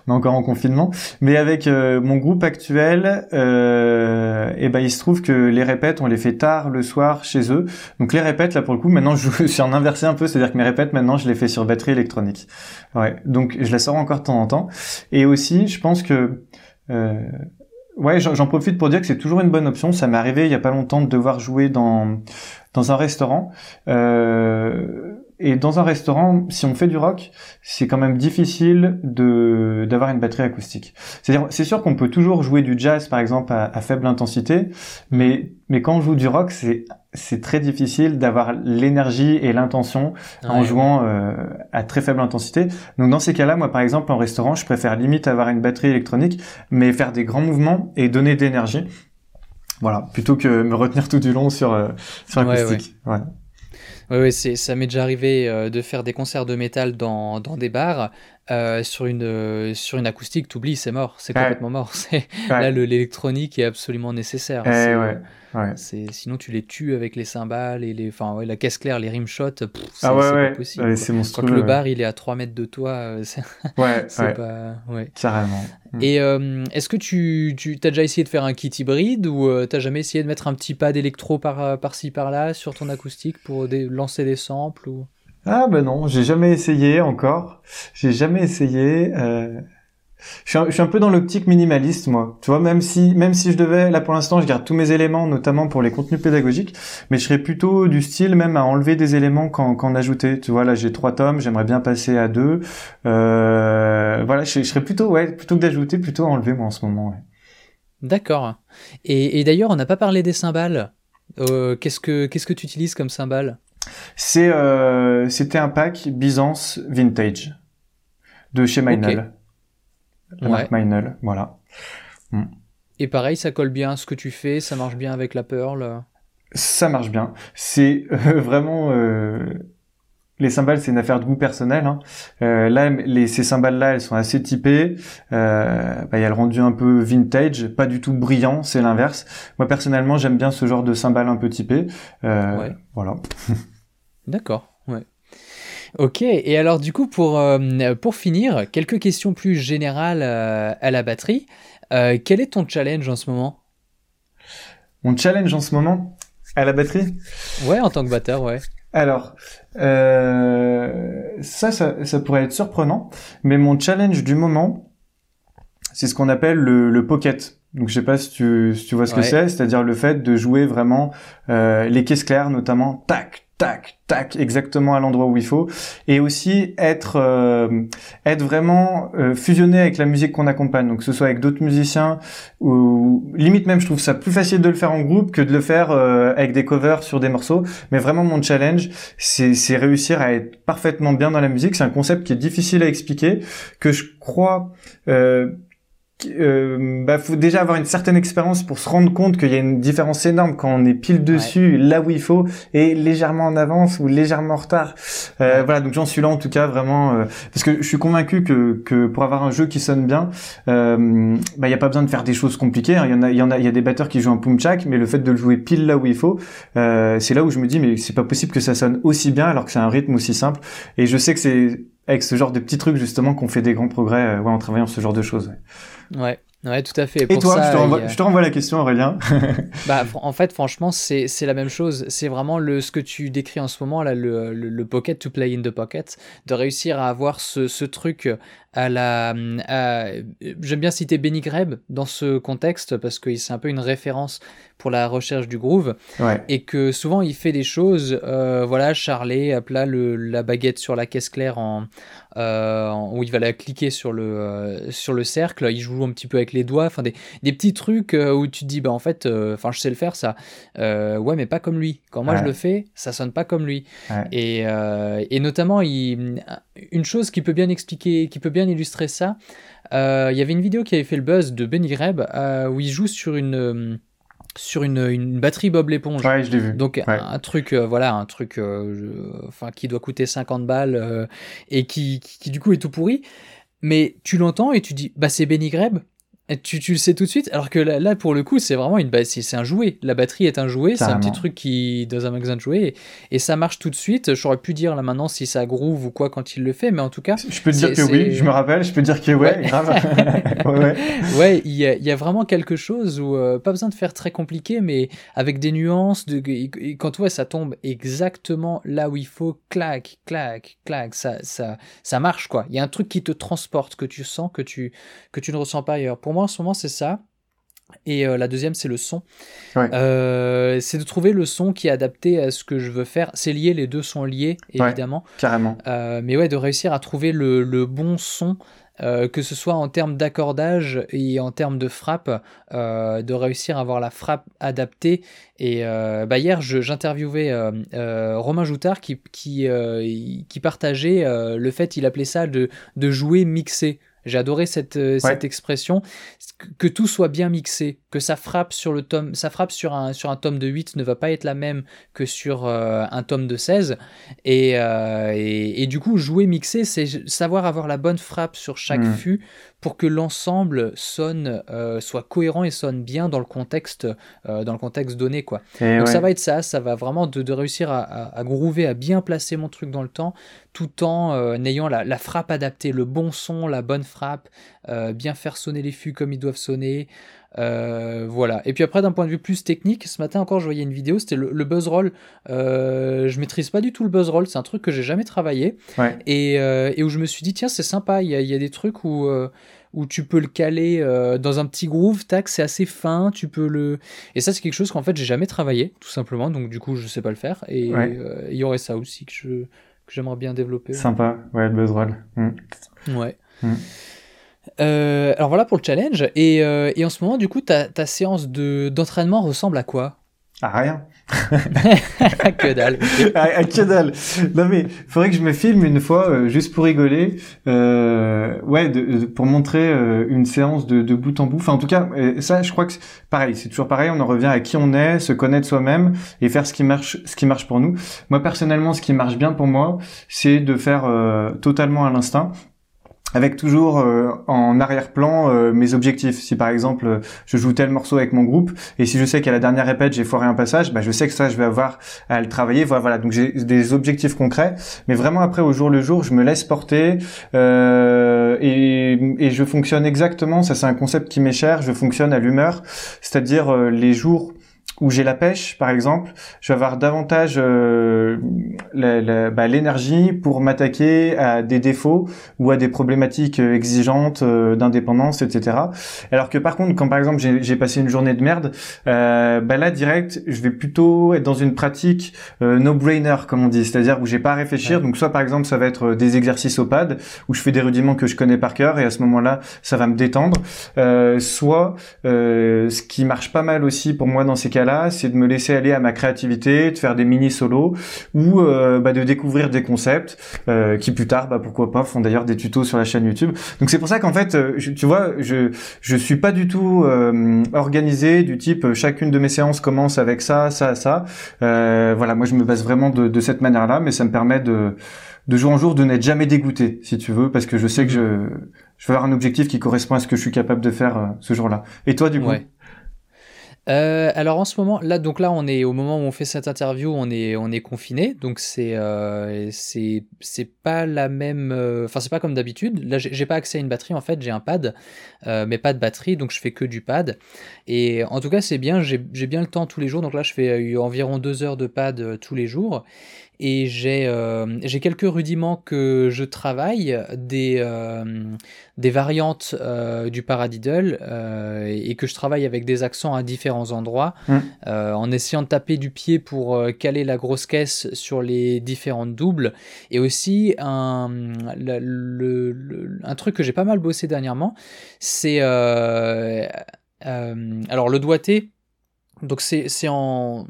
on est encore en confinement, mais avec euh, mon groupe actuel, euh, et ben il se trouve que les répètes on les fait tard le soir chez eux. Donc les répètes là pour le coup, maintenant je suis en inversé un peu, c'est-à-dire que mes répètes maintenant je les fais sur batterie électronique. Ouais, donc je la sors encore de temps en temps. Et aussi, je pense que euh, Ouais, j'en profite pour dire que c'est toujours une bonne option. Ça m'est arrivé il y a pas longtemps de devoir jouer dans dans un restaurant. Euh, et dans un restaurant, si on fait du rock, c'est quand même difficile de d'avoir une batterie acoustique. C'est-à-dire, c'est sûr qu'on peut toujours jouer du jazz, par exemple, à, à, faible intensité, mais mais quand on joue du rock, c'est c'est très difficile d'avoir l'énergie et l'intention en jouant euh, à très faible intensité. Donc dans ces cas-là, moi par exemple en restaurant, je préfère limite avoir une batterie électronique, mais faire des grands mouvements et donner d'énergie. Voilà, plutôt que me retenir tout du long sur euh, sur l'acoustique. Ouais, ouais. ça m'est déjà arrivé euh, de faire des concerts de métal dans, dans des bars euh, sur une euh, sur une acoustique, t'oublies, c'est mort, c'est complètement mort. C'est là l'électronique est absolument nécessaire. Eh ouais. Sinon tu les tues avec les cymbales et les enfin ouais, la caisse claire, les rimshots, c'est ah pas possible. c'est Quand le bar il est à 3 mètres de toi, euh, c'est ouais, pas ouais. Carrément. Mm. Et est-ce que tu tu as déjà essayé de faire un kit hybride ou t'as jamais essayé de mettre un petit pas d'électro par par-ci par-là sur ton acoustique pour lancer des samples ou? Ah ben non, j'ai jamais essayé encore. J'ai jamais essayé. Euh... Je suis, un, peu dans l'optique minimaliste, moi. Tu vois, même si, même si je devais, là pour l'instant, je garde tous mes éléments, notamment pour les contenus pédagogiques, mais je serais plutôt du style même à enlever des éléments qu'en ajouter. Tu vois, là j'ai trois tomes, j'aimerais bien passer à deux. Euh, voilà, je, serais plutôt, ouais, plutôt que d'ajouter, plutôt à enlever moi en ce moment. Ouais. D'accord. Et, d'ailleurs, on n'a pas parlé des cymbales. Euh, qu'est-ce que qu'est-ce que tu utilises comme cymbales c'est euh, c'était un pack Byzance Vintage de chez Meinl. La marque Meinl, voilà. Mm. Et pareil, ça colle bien à ce que tu fais, ça marche bien avec la Pearl. Ça marche bien. C'est euh, vraiment euh, les cymbales, c'est une affaire de goût personnel. Hein. Euh, là, les, ces cymbales-là, elles sont assez typées. Euh, bah, il y a le rendu un peu vintage, pas du tout brillant, c'est l'inverse. Moi, personnellement, j'aime bien ce genre de cymbales un peu typées. Euh, Voilà. D'accord, ouais. Ok, et alors du coup, pour, euh, pour finir, quelques questions plus générales euh, à la batterie. Euh, quel est ton challenge en ce moment? Mon challenge en ce moment à la batterie? Ouais, en tant que batteur, ouais. Alors, ça, ça, ça, pourrait être surprenant, mais mon challenge du moment, c'est ce qu'on appelle le, le pocket. Donc je sais pas si tu, si tu vois ce que c'est, c'est-à-dire le fait de jouer vraiment les caisses claires, notamment tac, tac, tac, exactement à l'endroit où il faut, et aussi être euh, être vraiment euh, fusionné avec la musique qu'on accompagne, donc ce soit avec d'autres musiciens ou limite même je trouve ça plus facile de le faire en groupe que de le faire euh, avec des covers sur des morceaux. Mais vraiment mon challenge, c'est réussir à être parfaitement bien dans la musique. C'est un concept qui est difficile à expliquer, que je crois euh, euh, bah, faut déjà avoir une certaine expérience pour se rendre compte qu'il y a une différence énorme quand on est pile dessus, là où il faut, et légèrement en avance ou légèrement en retard. Euh, Voilà, donc j'en suis là en tout cas vraiment euh, parce que je suis convaincu que, que pour avoir un jeu qui sonne bien, euh, bah il y a pas besoin de faire des choses compliquées. Hein. Il y en a, il y en a, il y a des batteurs qui jouent un pumchak, mais le fait de le jouer pile là où il faut, euh, c'est là où je me dis mais c'est pas possible que ça sonne aussi bien alors que c'est un rythme aussi simple. Et je sais que c'est avec ce genre de petits trucs justement qu'on fait des grands progrès ouais, en travaillant ce genre de choses. Ouais. Ouais, tout à fait. Et toi, je, te renvoie, je, te renvoie, la question, Aurélien. bah, en fait, franchement, c'est la même chose. C'est vraiment le, ce que tu décris en ce moment, là, le, le, le, pocket to play in the pocket, de réussir à avoir ce, ce truc à la. J'aime bien citer Benny Greb dans ce contexte parce que c'est un peu une référence pour la recherche du groove. Et que souvent il fait des choses, euh, voilà, charler à plat le, la baguette sur la caisse claire en, où il va la cliquer sur le, euh, sur le cercle, il joue un petit peu avec les doigts, enfin des, des petits trucs où tu te dis, bah en fait, enfin je sais le faire ça, ouais, mais pas comme lui. Quand moi je le fais, ça sonne pas comme lui. Et, et notamment, il, une chose qui peut bien expliquer, qui peut bien illustrer ça, euh, il y avait une vidéo qui avait fait le buzz de Benny Greb euh, où il joue sur une euh, sur une, une, batterie Bob l'éponge. Ouais, je l'ai vu. Donc un, truc, voilà, un truc, enfin qui doit coûter 50 balles et qui, qui, qui, du coup est tout pourri. Mais tu l'entends et tu dis, bah c'est Benny Greb. Tu, tu, le sais tout de suite, alors que là, pour le coup, c'est vraiment une c'est un jouet. La batterie est un jouet, c'est un petit truc qui dans un magasin de jouets et, ça marche tout de suite. J'aurais pu dire là maintenant si ça groove ou quoi quand il le fait, mais en tout cas. Je peux te dire que oui, je me rappelle, je peux dire que ouais, grave. ouais, ouais. il y, a, y, a, vraiment quelque chose où euh, pas besoin de faire très compliqué, mais avec des nuances. De, quand ouais, ça tombe exactement là où il faut, clac, clac, clac, ça, ça, ça marche quoi. Il y a un truc qui te transporte, que tu sens, que tu, que tu ne ressens pas ailleurs. Pour moi, en ce moment, c'est ça. Et la deuxième, c'est le son. c'est de trouver le son qui est adapté à ce que je veux faire. C'est lié, les deux sont liés, évidemment. carrément. mais ouais, de réussir à trouver le, le bon son euh, que ce soit en termes d'accordage et en termes de frappe, euh, de réussir à avoir la frappe adaptée. Et euh, bah hier, j'interviewais Romain Joutard qui, qui, qui partageait le fait, il appelait ça de, de jouer mixé. J'ai adoré cette, cette expression, que tout soit bien mixé, que ça frappe sur le tome, ça frappe sur un, sur un tome de 8 ne va pas être la même que sur un tome de 16. Et, et, et, du coup, jouer mixé, c'est savoir avoir la bonne frappe sur chaque mmh. fût pour que l'ensemble sonne, euh, soit cohérent et sonne bien dans le contexte, euh, dans le contexte donné. Quoi. Donc ça va être ça, ça va vraiment de, réussir à, à, groover, à bien placer mon truc dans le temps, tout en euh, ayant la, frappe adaptée, le bon son, la bonne frappe, bien faire sonner les fûts comme ils doivent sonner. voilà. Et puis après, d'un point de vue plus technique, ce matin encore, je voyais une vidéo, c'était le, buzz roll. je maîtrise pas du tout le buzz roll, c'est un truc que j'ai jamais travaillé. Et, et, où je me suis dit, tiens, c'est sympa, il y, y, a des trucs où, où tu peux le caler euh, dans un petit groove, tac, c'est assez fin, tu peux le... Et ça, c'est quelque chose qu'en fait, j'ai jamais travaillé, tout simplement, donc du coup, je sais pas le faire. Et euh, il y aurait ça aussi que je que j'aimerais bien développer. Sympa, ouais, le buzzroll. Mm. Ouais. Mm. Euh, alors voilà pour le challenge. Et, et en ce moment, du coup, ta, ta séance d'entraînement ressemble à quoi? À rien. que dalle. à, que dalle. Non mais faudrait que je me filme une fois euh, juste pour rigoler. Euh, ouais, pour montrer euh, une séance de, bout en bout. Enfin en tout cas, euh, ça je crois que pareil, c'est toujours pareil. On en revient à qui on est, se connaître soi-même et faire ce qui marche, ce qui marche pour nous. Moi personnellement, ce qui marche bien pour moi, c'est de faire totalement à l'instinct avec toujours euh, en arrière-plan euh, mes objectifs. Si par exemple je joue tel morceau avec mon groupe et si je sais qu'à la dernière répète j'ai foiré un passage, bah je sais que ça je vais avoir à le travailler. Voilà, voilà. donc j'ai des objectifs concrets, mais vraiment après au jour le jour je me laisse porter euh, et, et, je fonctionne exactement. Ça c'est un concept qui m'est cher. Je fonctionne à l'humeur, c'est-à-dire euh, les jours où j'ai la pêche, par exemple, je vais avoir davantage euh, bah, l'énergie pour m'attaquer à des défauts ou à des problématiques euh, exigeantes euh, d'indépendance, etc. Alors que par contre, quand par exemple j'ai passé une journée de merde, euh, bah là direct, je vais plutôt être dans une pratique euh, no-brainer, comme on dit, c'est-à-dire où j'ai pas à réfléchir. Donc soit par exemple ça va être des exercices au pad où je fais des rudiments que je connais par cœur et à ce moment-là ça va me détendre. soit ce qui marche pas mal aussi pour moi dans ces cas c'est de me laisser aller à ma créativité, de faire des mini solos ou euh, bah, de découvrir des concepts euh, qui plus tard, bah, pourquoi pas, font d'ailleurs des tutos sur la chaîne YouTube. Donc c'est pour ça qu'en fait, euh, tu vois, je je suis pas du tout organisé du type chacune de mes séances commence avec ça, ça, ça. voilà, moi je me base vraiment de, cette manière-là, mais ça me permet de de jour en jour de n'être jamais dégoûté, si tu veux, parce que je sais que je je veux avoir un objectif qui correspond à ce que je suis capable de faire ce jour-là. Et toi, du coup? Euh, alors en ce moment, là, donc là, on est au moment où on fait cette interview, on est, on est confiné, donc c'est, euh, c'est, pas la même, euh, enfin c'est pas comme d'habitude. Là, j'ai pas accès à une batterie en fait, j'ai un pad, mais pas de batterie, donc je fais que du pad. Et en tout cas, c'est bien, j'ai bien le temps tous les jours, donc là, je fais environ deux heures de pad tous les jours et j'ai euh, j'ai quelques rudiments que je travaille, des, euh, des variantes euh, du paradiddle euh, et que je travaille avec des accents à différents endroits, mmh. en essayant de taper du pied pour caler la grosse caisse sur les différentes doubles, et aussi un, le, le, un truc que j'ai pas mal bossé dernièrement, c'est alors le doigté, donc c'est en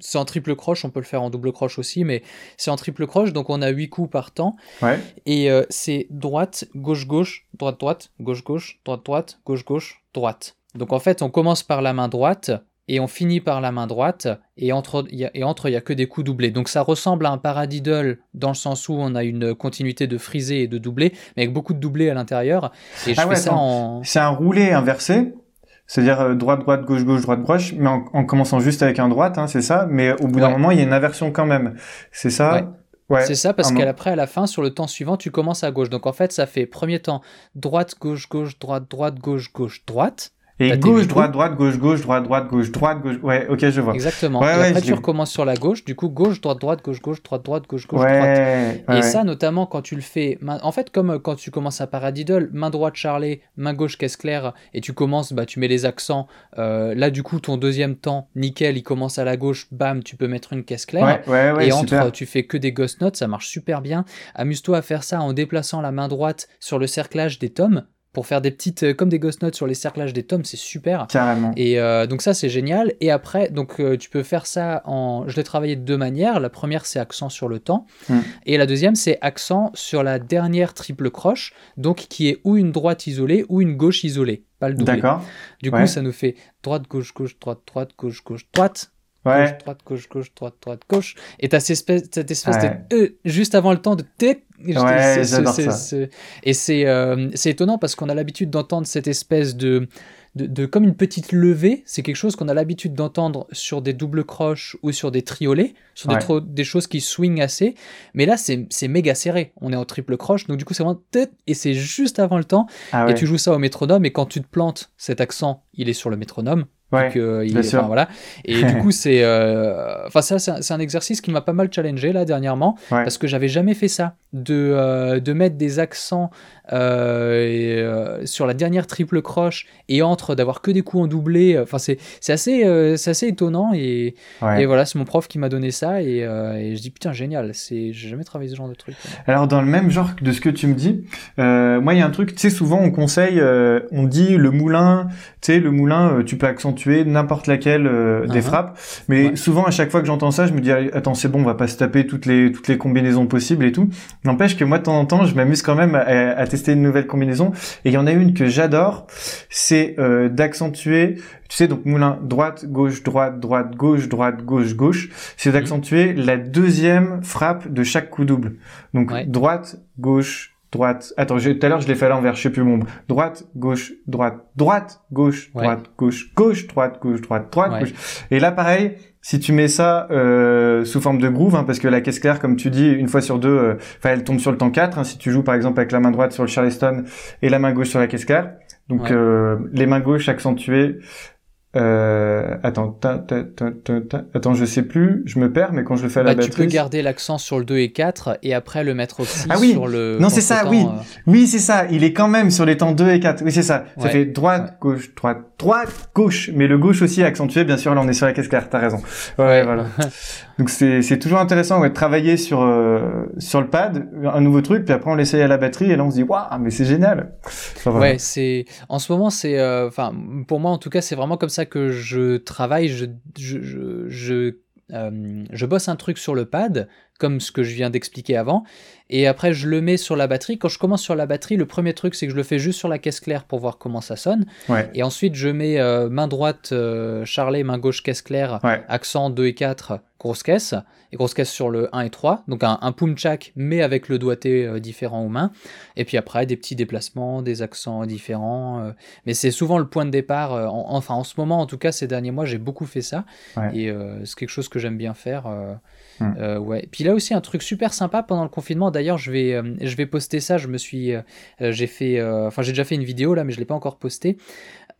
c'est en triple croche, on peut le faire en double croche aussi, mais c'est en triple croche, donc on a 8 coups par temps. Ouais. Et euh, c'est droite, gauche, gauche, droite, droite, gauche, gauche, droite, droite, gauche, gauche, droite. Donc en fait, on commence par la main droite et on finit par la main droite, et entre, il n'y a que des coups doublés. Donc ça ressemble à un paradiddle dans le sens où on a une continuité de frisé et de doublé, mais avec beaucoup de doublés à l'intérieur. Et je ah fais ça en... C'est un roulé inversé c'est-à-dire euh, droite, droite, gauche, gauche, droite, gauche, mais en, commençant juste avec un droite, hein, c'est ça. Mais au bout d'un moment, il y a une inversion quand même. C'est ça. Ouais. C'est ça parce qu'après, à la fin, sur le temps suivant, tu commences à gauche. Donc en fait, ça fait premier temps droite, gauche, gauche, droite, droite, gauche, gauche, droite. Et gauche, droite, droite, gauche, gauche, droite, droite, gauche, droite, gauche. Ouais, ok, je vois. Exactement. et après, tu recommences sur la gauche. Du coup, gauche, droite, droite, gauche, gauche, droite, droite, gauche, gauche, droite. et ça, notamment quand tu le fais. En fait, comme quand tu commences à Paradiddle, main droite Charlie, main gauche caisse claire, et tu commences, bah, tu mets les accents. Euh, là, du coup, ton deuxième temps, nickel, il commence à la gauche, bam, tu peux mettre une caisse claire. et entre, tu fais que des ghost notes, ça marche super bien. Amuse-toi à faire ça en déplaçant la main droite sur le cerclage des tomes pour faire des petites euh, comme des ghost notes sur les cerclages des tomes c'est super. Carrément. Et euh, donc ça c'est génial. Et après donc euh, tu peux faire ça en je l'ai travaillé de deux manières. La première c'est accent sur le temps. Hmm. et la deuxième c'est accent sur la dernière triple croche donc qui est ou une droite isolée ou une gauche isolée. Pas le doublé d'accord. Du coup ça nous fait droite gauche gauche droite droite gauche gauche droite Ouais. Gauche, droite, gauche, gauche, droite, droite, gauche. Et t'as cette espèce, cette espèce de E juste avant le temps de T Ouais, j'adore ça. Et c'est euh, c'est étonnant parce qu'on a l'habitude d'entendre cette espèce de, de, de, comme une petite levée. C'est quelque chose qu'on a l'habitude d'entendre sur des doubles croches ou sur des triolets, sur des, des choses qui swing assez. Mais là, c'est méga serré. On est en triple croche, donc du coup, c'est vraiment et c'est juste avant le temps. Ah et tu joues ça au métronome. Et quand tu te plantes, cet accent, il est sur le métronome. Ouais, euh, il voilà. Et du coup, c'est, euh, enfin ça, c'est un, exercice qui m'a pas mal challengé là dernièrement, parce que j'avais jamais fait ça, de, euh, de mettre des accents sur la dernière triple croche et entre d'avoir que des coups en doublé. Enfin, c'est, c'est assez, c'est assez étonnant et, et voilà, c'est mon prof qui m'a donné ça et, et, je dis putain génial, c'est, j'ai jamais travaillé ce genre de truc. Alors dans le même genre de ce que tu me dis, moi il y a un truc, tu sais souvent on conseille, on dit le moulin, tu sais le moulin, tu peux accentuer tuer n'importe laquelle euh, des uh-huh. frappes. Mais souvent, à chaque fois que j'entends ça, je me dis attends, c'est bon, on va pas se taper toutes les toutes les combinaisons possibles et tout. N'empêche que moi, de temps en temps, je m'amuse quand même à, tester une nouvelle combinaison. Et il y en a une que j'adore, c'est euh, d'accentuer. Tu sais, donc moulin droite, gauche, droite, droite, gauche, droite, gauche, gauche. C'est d'accentuer la deuxième frappe de chaque coup double. Donc droite, gauche, droite. Attends, tout à l'heure je l'ai fait à l'envers, je sais plus mon droite, gauche, droite, droite, gauche, droite, gauche, gauche, droite, gauche, droite, droite, gauche. Et là pareil, si tu mets ça euh, sous forme de groove, hein, parce que la caisse claire, comme tu dis, une fois sur deux, euh, elle tombe sur le temps 4. Hein, si tu joues par exemple avec la main droite sur le Charleston et la main gauche sur la caisse claire, donc euh, les mains gauches accentuées euh, attends, attends, je sais plus, je me perds, mais quand je le fais à la batterie... Tu peux garder l'accent sur le 2 et 4 et après le mettre aussi ah oui. sur le... Non, c'est ça, oui. Euh. Oui, c'est ça. Il est quand même sur les temps 2 et 4. Oui, c'est ça. Ça fait droite, gauche, droite, droite, gauche. Mais le gauche aussi est accentué, bien sûr. Là, on est sur la caisse claire. T'as raison. Ouais, voilà. Donc c'est toujours intéressant ouais, de travailler sur euh, sur le pad, un nouveau truc, puis après on l'essaye à la batterie et là on se dit waouh mais c'est génial. Ouais c'est en ce moment c'est euh, enfin pour moi en tout cas c'est vraiment comme ça que je travaille, je je, je, je euh, je bosse un truc sur le pad, comme ce que je viens d'expliquer avant, et après je le mets sur la batterie. Quand je commence sur la batterie, le premier truc c'est que je le fais juste sur la caisse claire pour voir comment ça sonne. Et ensuite je mets euh, main droite euh, charlet, main gauche caisse claire, accent 2 et 4, grosse caisse, et grosse caisse sur le 1 et 3. Donc un, un punchak mais avec le doigté euh, différent aux mains. Et puis après des petits déplacements, des accents différents. mais c'est souvent le point de départ. enfin en ce moment en tout cas ces derniers mois j'ai beaucoup fait ça. Et c'est quelque chose que j'aime bien faire. Hmm. ouais. Puis là aussi un truc super sympa pendant le confinement. D'ailleurs, je vais, euh, je vais poster ça. Je me suis, euh, euh, j'ai fait, enfin, j'ai déjà fait une vidéo là, mais je l'ai pas encore postée.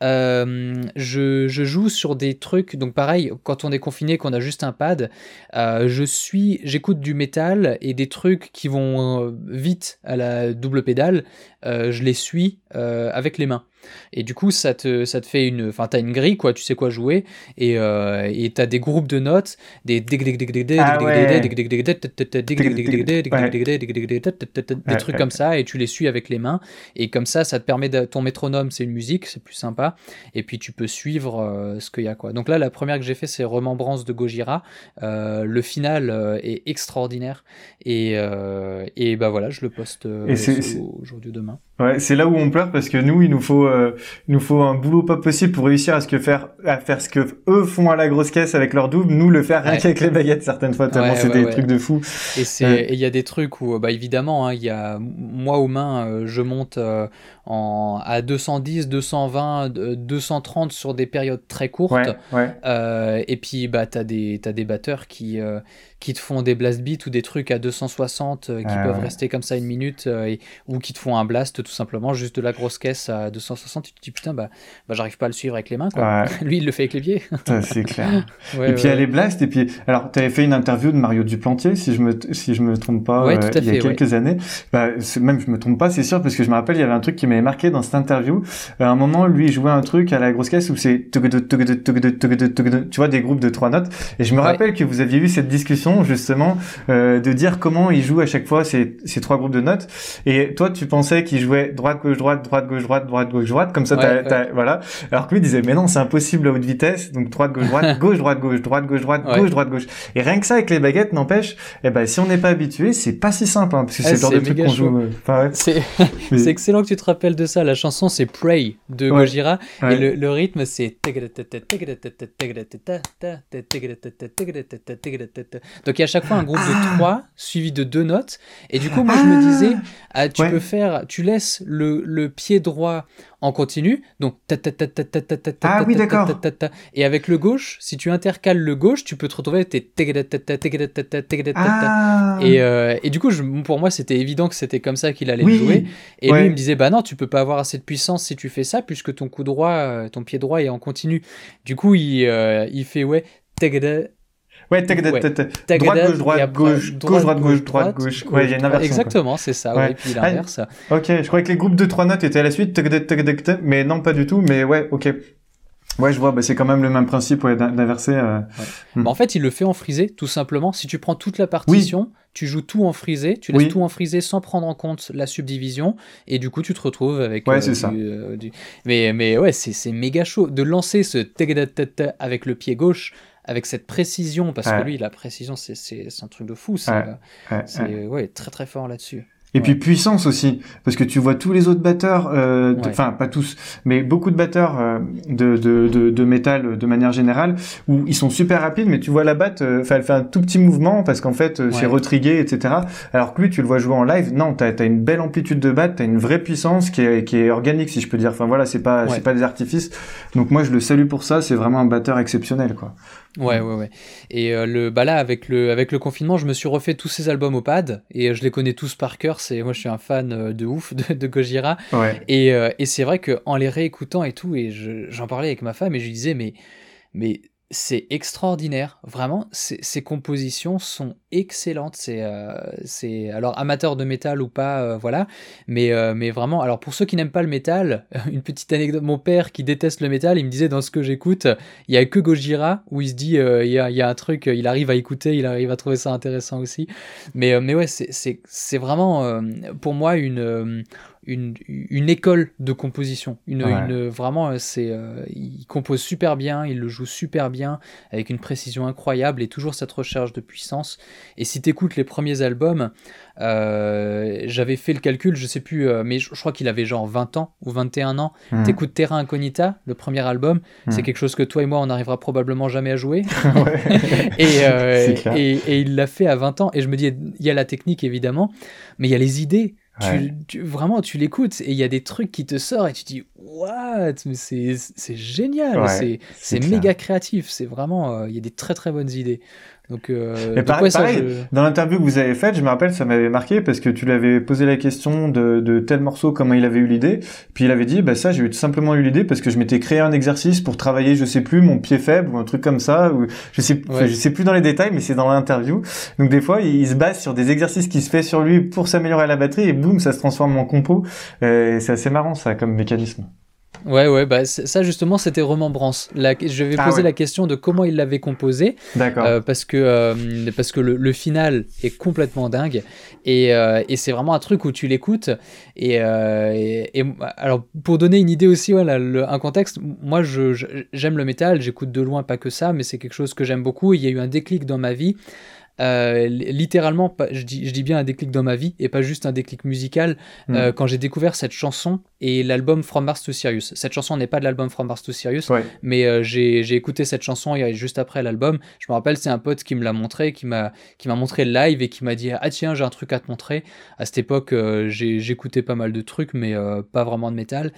Je, je, joue sur des trucs, donc pareil, quand on est confiné, qu'on a juste un pad, je suis, j'écoute du métal et des trucs qui vont vite à la double pédale, je les suis avec les mains. Et du coup, ça te, ça te fait une. Enfin, t'as une grille, quoi, tu sais quoi jouer. Et et t'as des groupes de notes, des. Des trucs comme ça, et tu les suis avec les mains. Et comme ça, ça te permet. De, ton métronome, c'est une musique, c'est plus sympa. Et puis, tu peux suivre ce qu'il y a, quoi. Donc là, la première que j'ai fait, c'est Remembrance de Gojira. le final est extraordinaire. Et, et bah voilà, je le poste aujourd'hui ou demain. Ouais, c'est là où on pleure parce que nous, il nous faut, euh, il nous faut un boulot pas possible pour réussir à ce que faire, à faire ce que eux font à la grosse caisse avec leur double, nous le faire rien qu'avec les baguettes certaines fois. Tellement c'est des trucs de fou. Et c'est, il y a des trucs où, bah évidemment, hein, il y a moi aux mains, euh, je monte euh, en, à 210, 220, 230 sur des périodes très courtes. Euh, et puis, bah, tu as, as, des batteurs qui, qui te font des blast beats ou des trucs à 260 qui ah peuvent rester comme ça une minute et, ou qui te font un blast tout simplement, juste de la grosse caisse à 260. Tu te dis putain, bah, bah j'arrive pas à le suivre avec les mains. Quoi. Lui, il le fait avec les pieds. c'est clair. et puis, il y a les blasts. Et puis, alors, tu avais fait une interview de Mario Duplantier, si je me, si je me trompe pas, il y a quelques années. Bah, même je me trompe pas, c'est sûr, parce que je me rappelle, il y avait un truc qui m'avait marqué dans cette interview. À un moment, lui, il jouait un truc à la grosse caisse où c'est tu vois des groupes de trois notes. Et je me rappelle que vous aviez eu cette discussion justement euh, de dire comment il joue à chaque fois ces, ces trois groupes de notes. Et toi, tu pensais qu'il jouait droite gauche droite droite gauche droite droite gauche droite comme ça. voilà. Alors que lui disait mais non, c'est impossible à haute vitesse. Donc droite gauche droite gauche droite gauche droite gauche droite gauche droite gauche. Et rien que ça avec les baguettes n'empêche. Eh ben si on n'est pas habitué, c'est pas si simple hein, parce que c'est le genre de truc qu'on joue. C'est excellent que tu te rappelles de ça. La chanson c'est Pray de Gojira et le, le rythme c'est donc il y a à chaque fois un groupe de trois suivi de deux notes et du coup moi je me disais tu peux faire tu laisses le, le pied droit en continu. Donc, ah oui, d'accord. Et avec le gauche, si tu intercales le gauche, tu peux te retrouver et, et du coup, pour moi, c'était évident que c'était comme ça qu'il allait jouer. Et lui, il me disait, bah non, tu peux pas avoir assez de puissance si tu fais ça, puisque ton coup droit, ton pied droit est en continu. Du coup, il, il fait, ouais, Ouais, droite, gauche, droite, gauche, gauche, droite, gauche, droite, gauche. Ouais, il y a une inversion. Exactement, c'est ça, ouais. et puis l'inverse. ok, je croyais que les groupes de trois notes étaient à la suite, mais non, pas du tout, mais ouais, ok. Ouais, je vois, bah, c'est quand même le même principe ouais, d'inverser. Euh... Hmm. Bah, en fait, il le fait en frisé, tout simplement. Si tu prends toute la partition, tu joues tout en frisé, tu laisses tout en frisé sans prendre en compte la subdivision, et du coup, tu te retrouves avec. Ouais, euh, c'est ça. Euh, mais, mais ouais, c'est méga chaud. De lancer ce avec le pied gauche, avec cette précision, parce que lui, la précision, c'est un truc de fou. C'est ouais, très très fort là-dessus. Et puis puissance aussi, parce que tu vois tous les autres batteurs, euh, enfin pas tous, mais beaucoup de batteurs euh, de, de, de, de, métal de manière générale, où ils sont super rapides, mais tu vois la batte, euh, elle fait un tout petit mouvement parce qu'en fait c'est retrigué, etc. Alors que lui, tu le vois jouer en live, non, t'as as une belle amplitude de batte, t'as une vraie puissance qui est, qui est organique, si je peux dire. Enfin voilà, c'est pas c'est pas des artifices. Donc moi je le salue pour ça, c'est vraiment un batteur exceptionnel, quoi. Ouais, ouais, ouais. Et euh, le, bah là, avec le, avec le confinement, je me suis refait tous ces albums au pad et euh, je les connais tous par cœur. C'est, moi, je suis un fan euh, de ouf de, de Gojira. Et, et c'est vrai qu'en les réécoutant et tout, et j'en parlais avec ma femme et je lui disais, mais, mais c'est extraordinaire, vraiment. Ces compositions sont excellentes. C'est, euh, alors amateur de métal ou pas, euh, voilà. Mais, euh, mais vraiment, alors pour ceux qui n'aiment pas le métal, une petite anecdote. Mon père qui déteste le métal, il me disait dans ce que j'écoute, il y a que Gojira où il se dit, il y a, il y, a, un truc, il arrive à écouter, il arrive à trouver ça intéressant aussi. Mais, mais ouais, c'est, c'est vraiment pour moi une une, une, école de composition. Une, une vraiment, euh, c'est, euh, il compose super bien, il le joue super bien, avec une précision incroyable et toujours cette recherche de puissance. Et si tu écoutes les premiers albums, euh, j'avais fait le calcul, je sais plus, mais je, crois qu'il avait genre 20 ans ou 21 ans. Hmm. T'écoutes Terra Incognita, le premier album, hmm. c'est quelque chose que toi et moi on n'arrivera probablement jamais à jouer. et, et, et, il l'a fait à 20 ans. Et je me dis, il y a la technique évidemment, mais il y a les idées. Tu, vraiment, tu l'écoutes et il y a des trucs qui te sortent et tu dis What? Mais c'est génial, c'est méga créatif, c'est vraiment, euh, il y a des très très bonnes idées. Donc, euh, pareil, dans l'interview que vous avez faite, je me rappelle, ça m'avait marqué parce que tu l'avais posé la question de, de, tel morceau, comment il avait eu l'idée. Puis il avait dit, bah ça, j'ai eu tout simplement eu l'idée parce que je m'étais créé un exercice pour travailler, je sais plus, mon pied faible ou un truc comme ça. Ou je sais, je sais plus dans les détails, mais c'est dans l'interview. Donc des fois, il, se base sur des exercices qui se fait sur lui pour s'améliorer à la batterie et boum, ça se transforme en compo. Euh, c'est assez marrant ça comme mécanisme. Ouais, ouais, bah ça justement c'était Remembrance. La, je vais ah poser la question de comment il l'avait composé. D'accord. Euh, parce que, euh, parce que le, final est complètement dingue. Et, euh, et c'est vraiment un truc où tu l'écoutes. Et, et, alors pour donner une idée aussi, voilà, un contexte, moi je, j'aime le métal, j'écoute de loin pas que ça, mais c'est quelque chose que j'aime beaucoup. Il y a eu un déclic dans ma vie. Littéralement, je dis, je dis bien un déclic dans ma vie et pas juste un déclic musical. Hmm. quand j'ai découvert cette chanson et l'album From Mars to Sirius. Cette chanson n'est pas de l'album From Mars to Sirius, mais euh, j'ai écouté cette chanson juste après l'album. Je me rappelle, c'est un pote qui me l'a montré, qui m'a montré le live et qui m'a dit Ah tiens, j'ai un truc à te montrer. À cette époque, euh, j'écoutais pas mal de trucs, mais euh, pas vraiment de métal.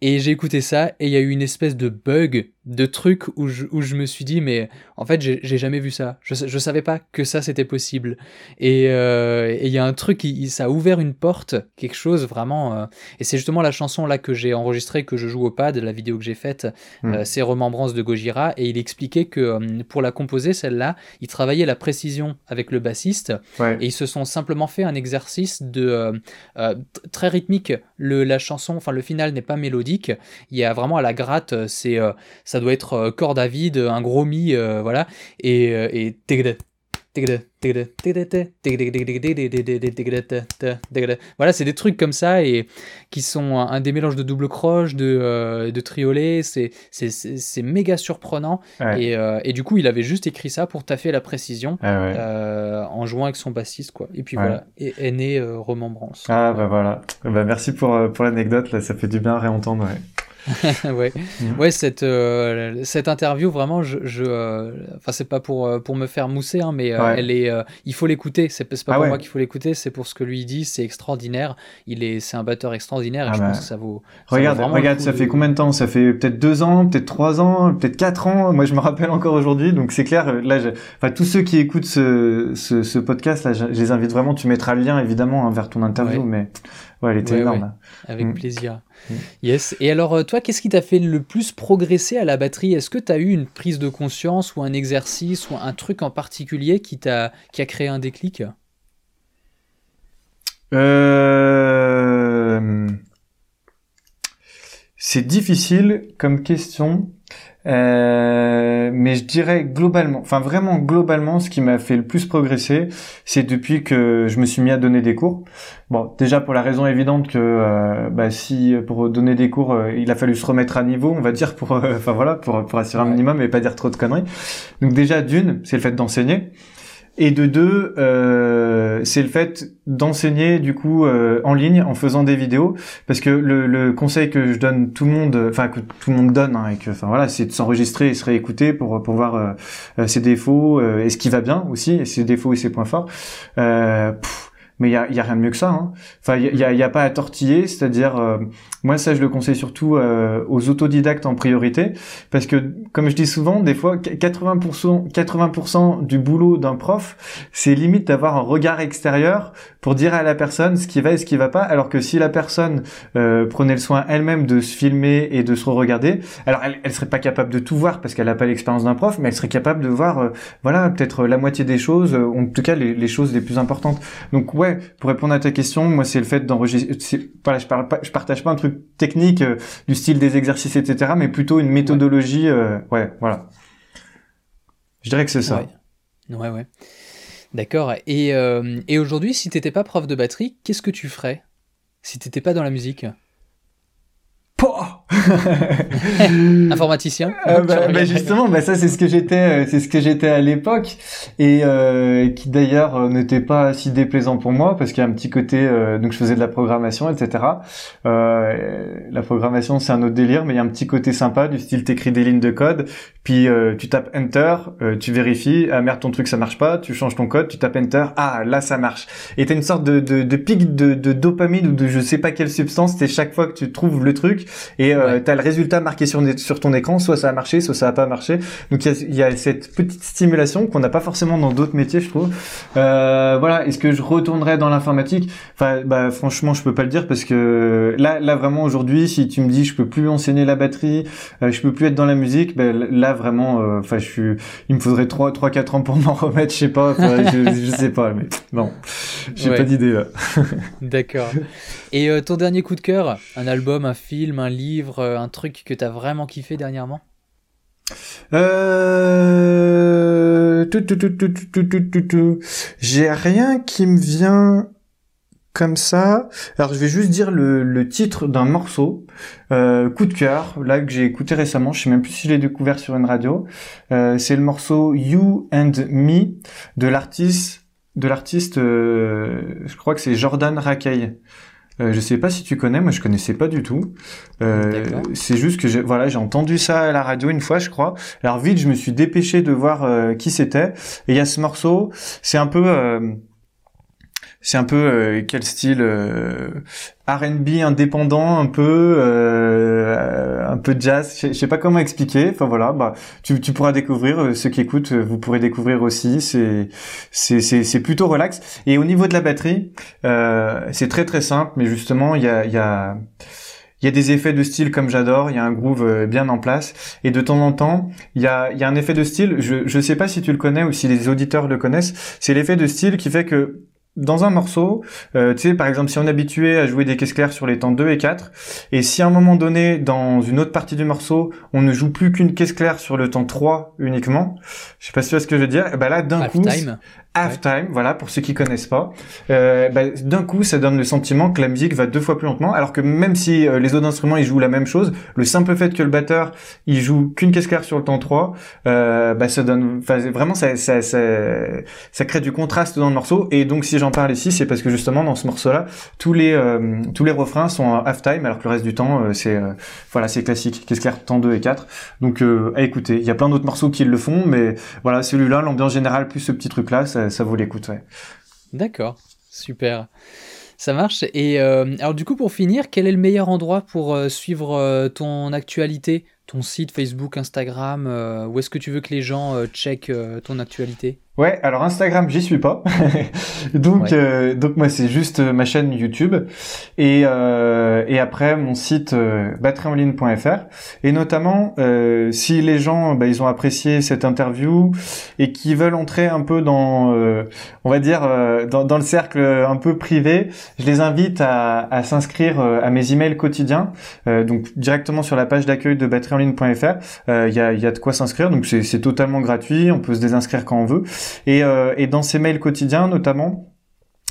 Et j'ai écouté ça et il y a eu une espèce de bug de trucs où je, où je me suis dit mais en fait j'ai jamais vu ça je, je savais pas que ça c'était possible et il y a un truc qui, ça a ouvert une porte quelque chose vraiment et c'est justement la chanson là que j'ai enregistrée, que je joue au pad, la vidéo que j'ai faite, hmm. euh, c'est Remembrance de Gojira, et il expliquait que euh, pour la composer, celle-là, il travaillait la précision avec le bassiste, et ils se sont simplement fait un exercice de euh, très rythmique. Le, la chanson, enfin le final n'est pas mélodique, il y a vraiment à la gratte, c'est ça doit être corde à vide, un gros mi, voilà, et, et voilà, c'est des trucs comme ça et qui sont un, des mélanges de double croche, de, euh, de triolet. C'est, méga surprenant. Et, euh, et, du coup, il avait juste écrit ça pour taffer la précision euh, en jouant avec son bassiste. Quoi. Et puis voilà, et, est né Remembrance. Ah bah voilà. Bah, merci pour, pour l'anecdote. Ça fait du bien à réentendre. ouais, mm. ouais cette, euh, cette interview, vraiment, je, je euh, enfin, c'est pas pour, euh, pour me faire mousser, hein, mais elle est, il faut l'écouter. C'est, pas ah pour moi qu'il faut l'écouter, c'est pour ce que lui dit. C'est extraordinaire. Il est, c'est un batteur extraordinaire et ah je bah. pense que ça vaut. regarde, regarde, ça fait combien de temps? Ça fait peut-être deux ans, peut-être trois ans, peut-être quatre ans. Moi, je me rappelle encore aujourd'hui. Donc, c'est clair. Là, enfin, tous ceux qui écoutent ce, ce, ce podcast, là, je, les invite vraiment. Tu mettras le lien évidemment hein, vers ton interview, mais ouais, elle était énorme. Avec mm. plaisir. Mm. Yes. Et alors, euh, toi, qu'est-ce qui t'a fait le plus progresser à la batterie? Est-ce que tu as eu une prise de conscience ou un exercice ou un truc en particulier qui, t'a, qui a créé un déclic? Euh... C'est difficile comme question. Euh, mais je dirais globalement, enfin vraiment globalement, ce qui m'a fait le plus progresser, c'est depuis que je me suis mis à donner des cours. Bon, déjà pour la raison évidente que euh, bah, si pour donner des cours, euh, il a fallu se remettre à niveau, on va dire pour, enfin voilà, pour pour assurer un minimum et pas dire trop de conneries. Donc déjà d'une, c'est le fait d'enseigner. Et de deux, euh, c'est le fait d'enseigner du coup euh, en ligne en faisant des vidéos, parce que le, le, conseil que je donne tout le monde, enfin que tout le monde donne, hein, et que enfin voilà, c'est de s'enregistrer et se réécouter pour pour voir euh, ses défauts et ce qui va bien aussi, et ses défauts et ses points forts. Pff, mais il y a, y a, rien de mieux que ça. Hein. Enfin, il y a, y a, pas à tortiller, c'est-à-dire, euh, moi ça je le conseille surtout euh, aux autodidactes en priorité, parce que comme je dis souvent, des fois 80%, 80% du boulot d'un prof, c'est limite d'avoir un regard extérieur pour dire à la personne ce qui va et ce qui va pas, alors que si la personne euh, prenait le soin elle-même de se filmer et de se regarder, alors elle, elle serait pas capable de tout voir parce qu'elle n'a pas l'expérience d'un prof, mais elle serait capable de voir, voilà, peut-être la moitié des choses, en tout cas les, les choses les plus importantes. Donc pour répondre à ta question, moi c'est le fait d'enregistrer. Voilà, je parle pas, je partage pas un truc technique euh, du style des exercices, etc., mais plutôt une méthodologie. Euh, ouais, voilà. Je dirais que c'est ça. Ouais, ouais. D'accord. Et, euh, et aujourd'hui, si t'étais pas prof de batterie, qu'est-ce que tu ferais si t'étais pas dans la musique? Informaticien. Euh, bah, bah, justement, bah, ça c'est ce que j'étais, euh, c'est ce que j'étais à l'époque et euh, qui d'ailleurs euh, n'était pas si déplaisant pour moi parce qu'il y a un petit côté, donc je faisais de la programmation, etc. la programmation c'est un autre délire, mais il y a un petit côté sympa du style t'écris des lignes de code, puis tu tapes Enter, tu vérifies, ah merde ton truc ça marche pas, tu changes ton code, tu tapes Enter, ah là ça marche. Et t'as une sorte de, de, de pic de, de dopamine ou de je sais pas quelle substance, c'est chaque fois que tu trouves le truc et euh, tu as le résultat marqué sur, sur ton écran, soit ça a marché, soit ça a pas marché. Donc il y, y a, cette petite stimulation qu'on n'a pas forcément dans d'autres métiers, je trouve. Euh, voilà, est-ce que je retournerai dans l'informatique? Enfin, bah franchement, je peux pas le dire parce que là, là vraiment aujourd'hui, si tu me dis je peux plus enseigner la batterie, euh, je peux plus être dans la musique, ben là vraiment, euh, enfin je suis, il me faudrait 3 3 4 ans pour m'en remettre, je sais pas, je, je sais pas, mais non, j'ai pas d'idée. D'accord. Et ton dernier coup de cœur? Un album, un film, un livre, euh, un truc que t'as vraiment kiffé dernièrement? Euh... J'ai rien qui me vient comme ça. Alors je vais juste dire le, titre d'un morceau, euh, coup de cœur, là que j'ai écouté récemment. Je sais même plus si je l'ai découvert sur une radio. c'est le morceau You and Me de l'artiste, de l'artiste, je crois que c'est Jordan Rakei. Euh, je sais pas si tu connais, moi je connaissais pas du tout. Euh, c'est juste que j'ai voilà, j'ai entendu ça à la radio une fois, je crois. Alors vite, je me suis dépêché de voir euh, qui c'était. Et il y a ce morceau, c'est un peu euh, c'est un peu euh, quel style euh, R&B indépendant un peu euh, un peu jazz. Je sais pas comment expliquer. Enfin voilà bah tu, tu pourras découvrir ceux qui écoutent vous pourrez découvrir aussi. C'est c'est c'est plutôt relax. Et au niveau de la batterie c'est très très simple. Mais justement il y a y a il y a des effets de style comme j'adore, il y a un groove bien en place, et de temps en temps, il y a, il y a un effet de style, je ne sais pas si tu le connais ou si les auditeurs le connaissent, c'est l'effet de style qui fait que dans un morceau, euh, tu sais, par exemple, si on est habitué à jouer des caisses claires sur les temps 2 et 4, et si à un moment donné, dans une autre partie du morceau, on ne joue plus qu'une caisse claire sur le temps 3 uniquement, je sais pas si tu vois ce que je veux dire, et ben là, d'un coup, halftime, voilà, pour ceux qui connaissent pas. Euh, bah, d'un coup, ça donne le sentiment que la musique va deux fois plus lentement, alors que même si euh, les autres instruments ils jouent la même chose, le simple fait que le batteur il joue qu'une caisse claire sur le temps 3, euh, bah, ça donne, vraiment ça, ça, ça, ça, crée du contraste dans le morceau. Et donc si j'en parle ici, c'est parce que justement dans ce morceau-là, tous les euh, tous les refrains sont halftime, alors que le reste du temps euh, c'est voilà c'est classique, caisse claire temps 2 et 4. Donc à écouter, il y a plein d'autres morceaux qui le font, mais voilà celui-là, l'ambiance générale plus ce petit truc là, ça, ça, vaut l'écoute, ouais. D'accord, super. Ça marche. Et euh, alors du coup, pour finir, quel est le meilleur endroit pour euh, suivre euh, ton actualité? Ton site Facebook, Instagram Où est-ce que tu veux que les gens checkent ton actualité? Ouais, alors Instagram, j'y suis pas. donc, euh, donc moi, c'est juste euh, ma chaîne YouTube et euh, et après mon site euh, Et notamment, euh, si les gens, bah, ils ont apprécié cette interview et qui veulent entrer un peu dans, on va dire, dans, dans, le cercle un peu privé, je les invite à, à s'inscrire à mes emails quotidiens. donc directement sur la page d'accueil de batteryenline.fr, il y a, y a de quoi s'inscrire. Donc c'est totalement gratuit. On peut se désinscrire quand on veut. Et, euh, et dans ces mails quotidiens notamment,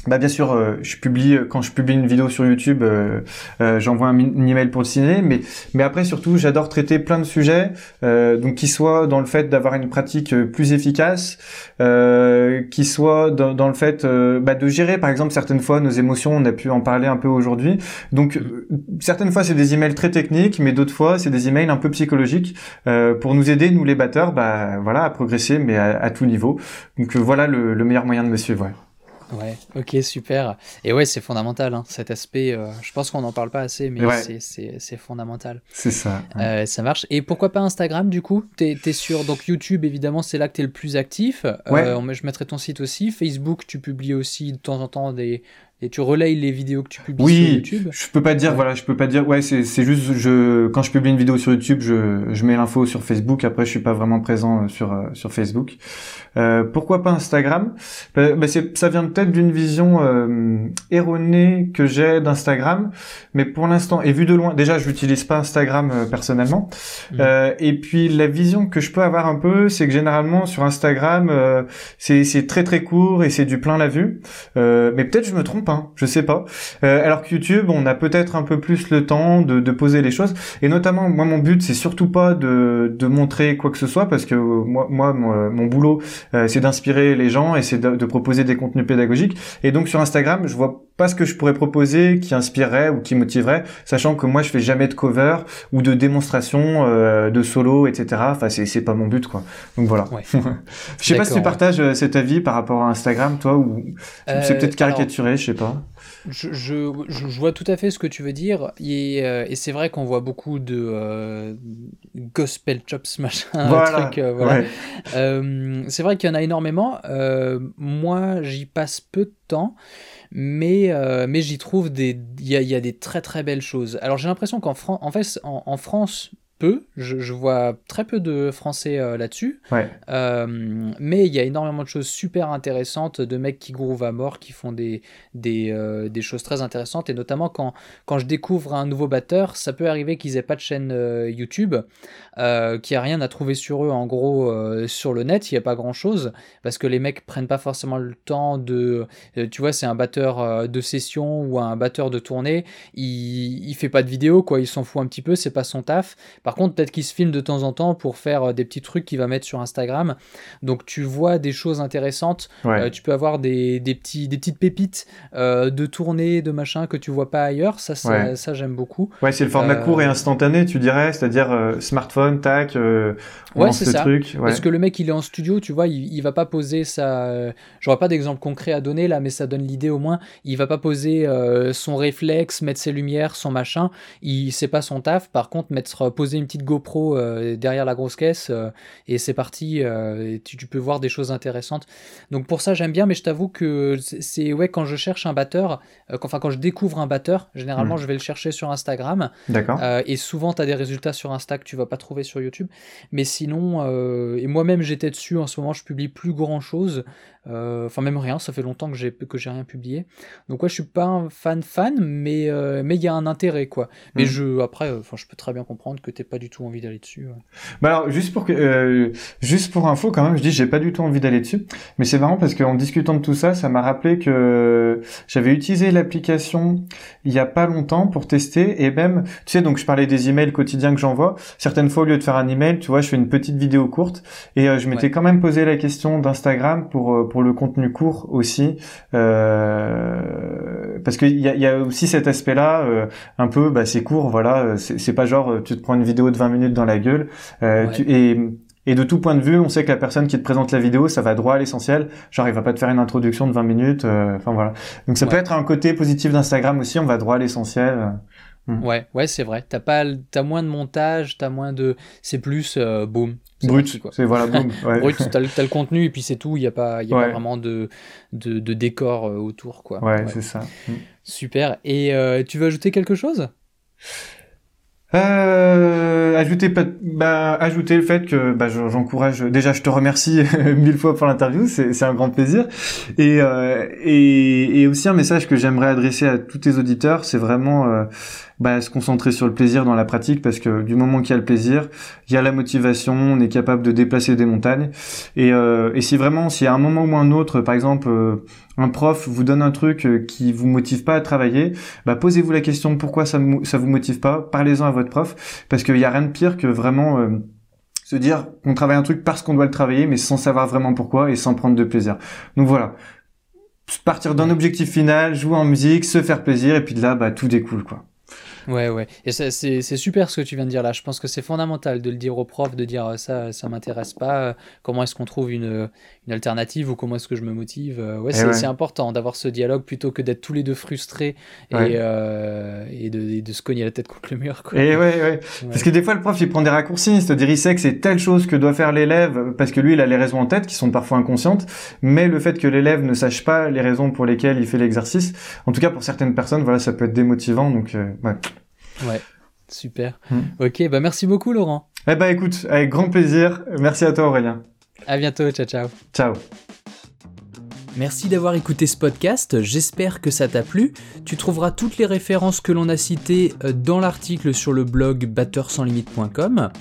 bah bien sûr, euh, je publie quand je publie une vidéo sur YouTube, euh, euh j'envoie un, email pour le signer, mais mais après surtout, j'adore traiter plein de sujets, euh, donc qui soit dans le fait d'avoir une pratique plus efficace, qui soit dans, dans le fait bah, de gérer, par exemple, certaines fois nos émotions. On a pu en parler un peu aujourd'hui. Donc certaines fois, c'est des emails très techniques, mais d'autres fois, c'est des emails un peu psychologiques pour nous aider, nous les batteurs, bah voilà, à progresser, mais à, à tout niveau. Donc voilà le, le meilleur moyen de me suivre. Ouais, ok, super. Et ouais, c'est fondamental, hein, cet aspect. Euh, je pense qu'on n'en parle pas assez, mais c'est fondamental. C'est ça. Euh, ça marche. Et pourquoi pas Instagram, du coup? T'es es sur donc YouTube, évidemment, c'est là que tu es le plus actif. Euh, je mettrai ton site aussi. Facebook, tu publies aussi de temps en temps des, et tu relayes les vidéos que tu publies sur YouTube. Je peux pas dire, voilà, je peux pas dire, ouais, c'est, c'est juste, je, quand je publie une vidéo sur YouTube, je, je mets l'info sur Facebook. Après, je suis pas vraiment présent euh, sur euh, sur Facebook. Euh, pourquoi pas Instagram? Bah, bah c'est, ça vient peut-être d'une vision euh, erronée que j'ai d'Instagram, mais pour l'instant, et vu de loin, déjà, je n'utilise pas Instagram personnellement. Mmh. et puis la vision que je peux avoir un peu, c'est que généralement sur Instagram, c'est c'est très très court et c'est du plein la vue. mais peut-être je me trompe. Hein, je sais pas. Euh, alors que YouTube, on a peut-être un peu plus le temps de, poser les choses. Et notamment, moi, mon but, c'est surtout pas de, montrer quoi que ce soit, parce que moi, moi mon, boulot, euh, c'est d'inspirer les gens et c'est de, de, proposer des contenus pédagogiques. Et donc sur Instagram, je vois pas ce que je pourrais proposer qui inspirerait ou qui motiverait, sachant que moi, je fais jamais de cover ou de démonstration euh, de solo, etc. Enfin, c'est c'est pas mon but, quoi. Donc voilà. Ouais. je sais pas si tu partages euh, cet avis par rapport à Instagram, toi, ou c'est peut-être caricaturé, je sais pas. Je, je, je, vois tout à fait ce que tu veux dire. Et, euh, et c'est vrai qu'on voit beaucoup de euh, gospel chops, machin. Voilà. Euh, voilà. c'est vrai qu'il y en a énormément. moi, j'y passe peu de temps. Mais, mais j'y trouve des. Il y a, y a, des très très belles choses. Alors j'ai l'impression qu'en en fait, en, en France, je, vois très peu de Français euh, là-dessus. Euh, mais il y a énormément de choses super intéressantes, de mecs qui grouvent à mort, qui font des, des, euh, des, choses très intéressantes. Et notamment quand, quand je découvre un nouveau batteur, ça peut arriver qu'ils aient pas de chaîne YouTube, qu'il n'y a rien à trouver sur eux en gros sur le net, il n'y a pas grand-chose, parce que les mecs prennent pas forcément le temps de... tu vois, c'est un batteur de session ou un batteur de tournée, il, il fait pas de vidéo, quoi, il s'en fout un petit peu, c'est pas son taf. Par Par contre, peut-être qu'il se filme de temps en temps pour faire des petits trucs qu'il va mettre sur Instagram. Donc tu vois des choses intéressantes. tu peux avoir des, des, petits, des petites pépites de tournée, de machin que tu vois pas ailleurs. Ça, ça, j'aime beaucoup. Ouais, c'est le format court et instantané, tu dirais, c'est-à-dire smartphone, tac, ouais, c'est ça. Truc, Parce que le mec, il est en studio, tu vois, il, il va pas poser sa. J'aurais pas d'exemple concret à donner là, mais ça donne l'idée au moins. Il va pas poser son réflexe, mettre ses lumières, son machin. Il sait pas son taf. Par contre, mettre poser une petite GoPro derrière la grosse caisse et c'est parti. tu, tu, peux voir des choses intéressantes. Donc pour ça, j'aime bien, mais je t'avoue que c'est ouais quand je cherche un batteur, enfin quand je découvre un batteur, généralement, hmm. je vais le chercher sur Instagram. D'accord. et souvent, tu as des résultats sur Insta que tu vas pas trouver sur YouTube. Mais sinon, euh, et moi-même j'étais dessus, en ce moment je publie plus grand chose, euh, enfin même rien, ça fait longtemps que j'ai que j'ai rien publié. Donc ouais, je suis pas un fan fan, mais euh, mais il y a un intérêt quoi. Mais mm. je après, enfin je peux très bien comprendre que pas du tout envie d'aller dessus. Bah alors juste pour que juste pour info quand même, je dis j'ai pas du tout envie d'aller dessus, mais c'est marrant parce qu'en discutant de tout ça, ça m'a rappelé que j'avais utilisé l'application il y a pas longtemps pour tester et même tu sais donc je parlais des emails quotidiens que j'envoie. Certaines fois au lieu de faire un email, tu vois, je fais une petite vidéo courte et je m'étais quand même posé la question d'Instagram pour pour le contenu court aussi, euh, parce qu'il y a, y a aussi cet aspect-là, euh, un peu, bah, c'est court, voilà, c'est pas genre tu te prends une vidéo de 20 minutes dans la gueule, euh, et et de tout point de vue, on sait que la personne qui te présente la vidéo, ça va droit à l'essentiel. Genre, il va pas te faire une introduction de 20 minutes. Enfin voilà. Donc ça peut être un côté positif d'Instagram aussi. On va droit à l'essentiel. Hmm. Ouais, ouais, c'est vrai. T'as pas, as moins de montage, t'as moins de, c'est plus boum, brut c'est voilà ouais. brut t'as le contenu et puis c'est tout il y a pas il y a pas vraiment de, de, de décor euh, autour quoi ouais, c'est ça mm. super et euh, tu veux ajouter quelque chose? Euh, ajouter bah, ajouter le fait que bah, j'encourage déjà je te remercie mille fois pour l'interview c'est un grand plaisir. Et, euh, et et aussi un message que j'aimerais adresser à tous tes auditeurs c'est vraiment euh, bah, se concentrer sur le plaisir dans la pratique parce que du moment qu'il y a le plaisir, il y a la motivation, on est capable de déplacer des montagnes. Et, euh, et si vraiment, si à un moment ou un autre, par exemple, euh, un prof vous donne un truc euh, qui vous motive pas à travailler, bah, posez-vous la question pourquoi ça, ça vous motive pas, parlez-en à votre prof parce qu'il y a rien de pire que vraiment euh, se dire qu'on travaille un truc parce qu'on doit le travailler mais sans savoir vraiment pourquoi et sans prendre de plaisir. Donc voilà, partir d'un objectif final, jouer en musique, se faire plaisir et puis de là bah tout découle quoi. Ouais, ouais. Et c'est super ce que tu viens de dire là. Je pense que c'est fondamental de le dire aux profs, de dire euh, ça, ça m'intéresse pas. Euh, comment est-ce qu'on trouve une, une, alternative ou comment est-ce que je me motive euh, Ouais, eh c'est important d'avoir ce dialogue plutôt que d'être tous les deux frustrés et, et, de, de, se cogner la tête contre le mur. Quoi. Et eh ouais, ouais, Parce que des fois, le prof, il prend des raccourcis. C'est-à-dire, il sait que c'est telle chose que doit faire l'élève parce que lui, il a les raisons en tête qui sont parfois inconscientes. Mais le fait que l'élève ne sache pas les raisons pour lesquelles il fait l'exercice, en tout cas pour certaines personnes, voilà, ça peut être démotivant. Donc, ouais. Ouais, super. Hmm. Ok, bah merci beaucoup Laurent. Eh bah écoute, avec grand plaisir. Merci à toi Aurélien. À bientôt, ciao ciao. Ciao. Merci d'avoir écouté ce podcast, j'espère que ça t'a plu. Tu trouveras toutes les références que l'on a citées euh, dans l'article sur le blog batteursanslimite.com.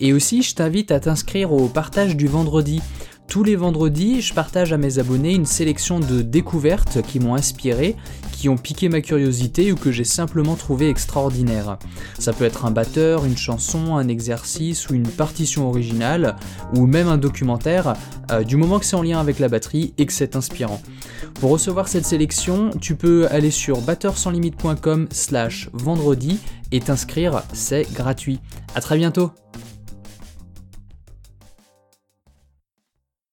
Et aussi, je t'invite à t'inscrire au partage du vendredi. Tous les vendredis, je partage à mes abonnés une sélection de découvertes qui m'ont inspiré, qui ont piqué ma curiosité ou que j'ai simplement trouvé extraordinaire. Ça peut être un batteur, une chanson, un exercice ou une partition originale, ou même un documentaire, euh, du moment que c'est en lien avec la batterie et que c'est inspirant. Pour recevoir cette sélection, tu peux aller sur batteursanslimite.com slash vendredi et t'inscrire, c'est gratuit. A très bientôt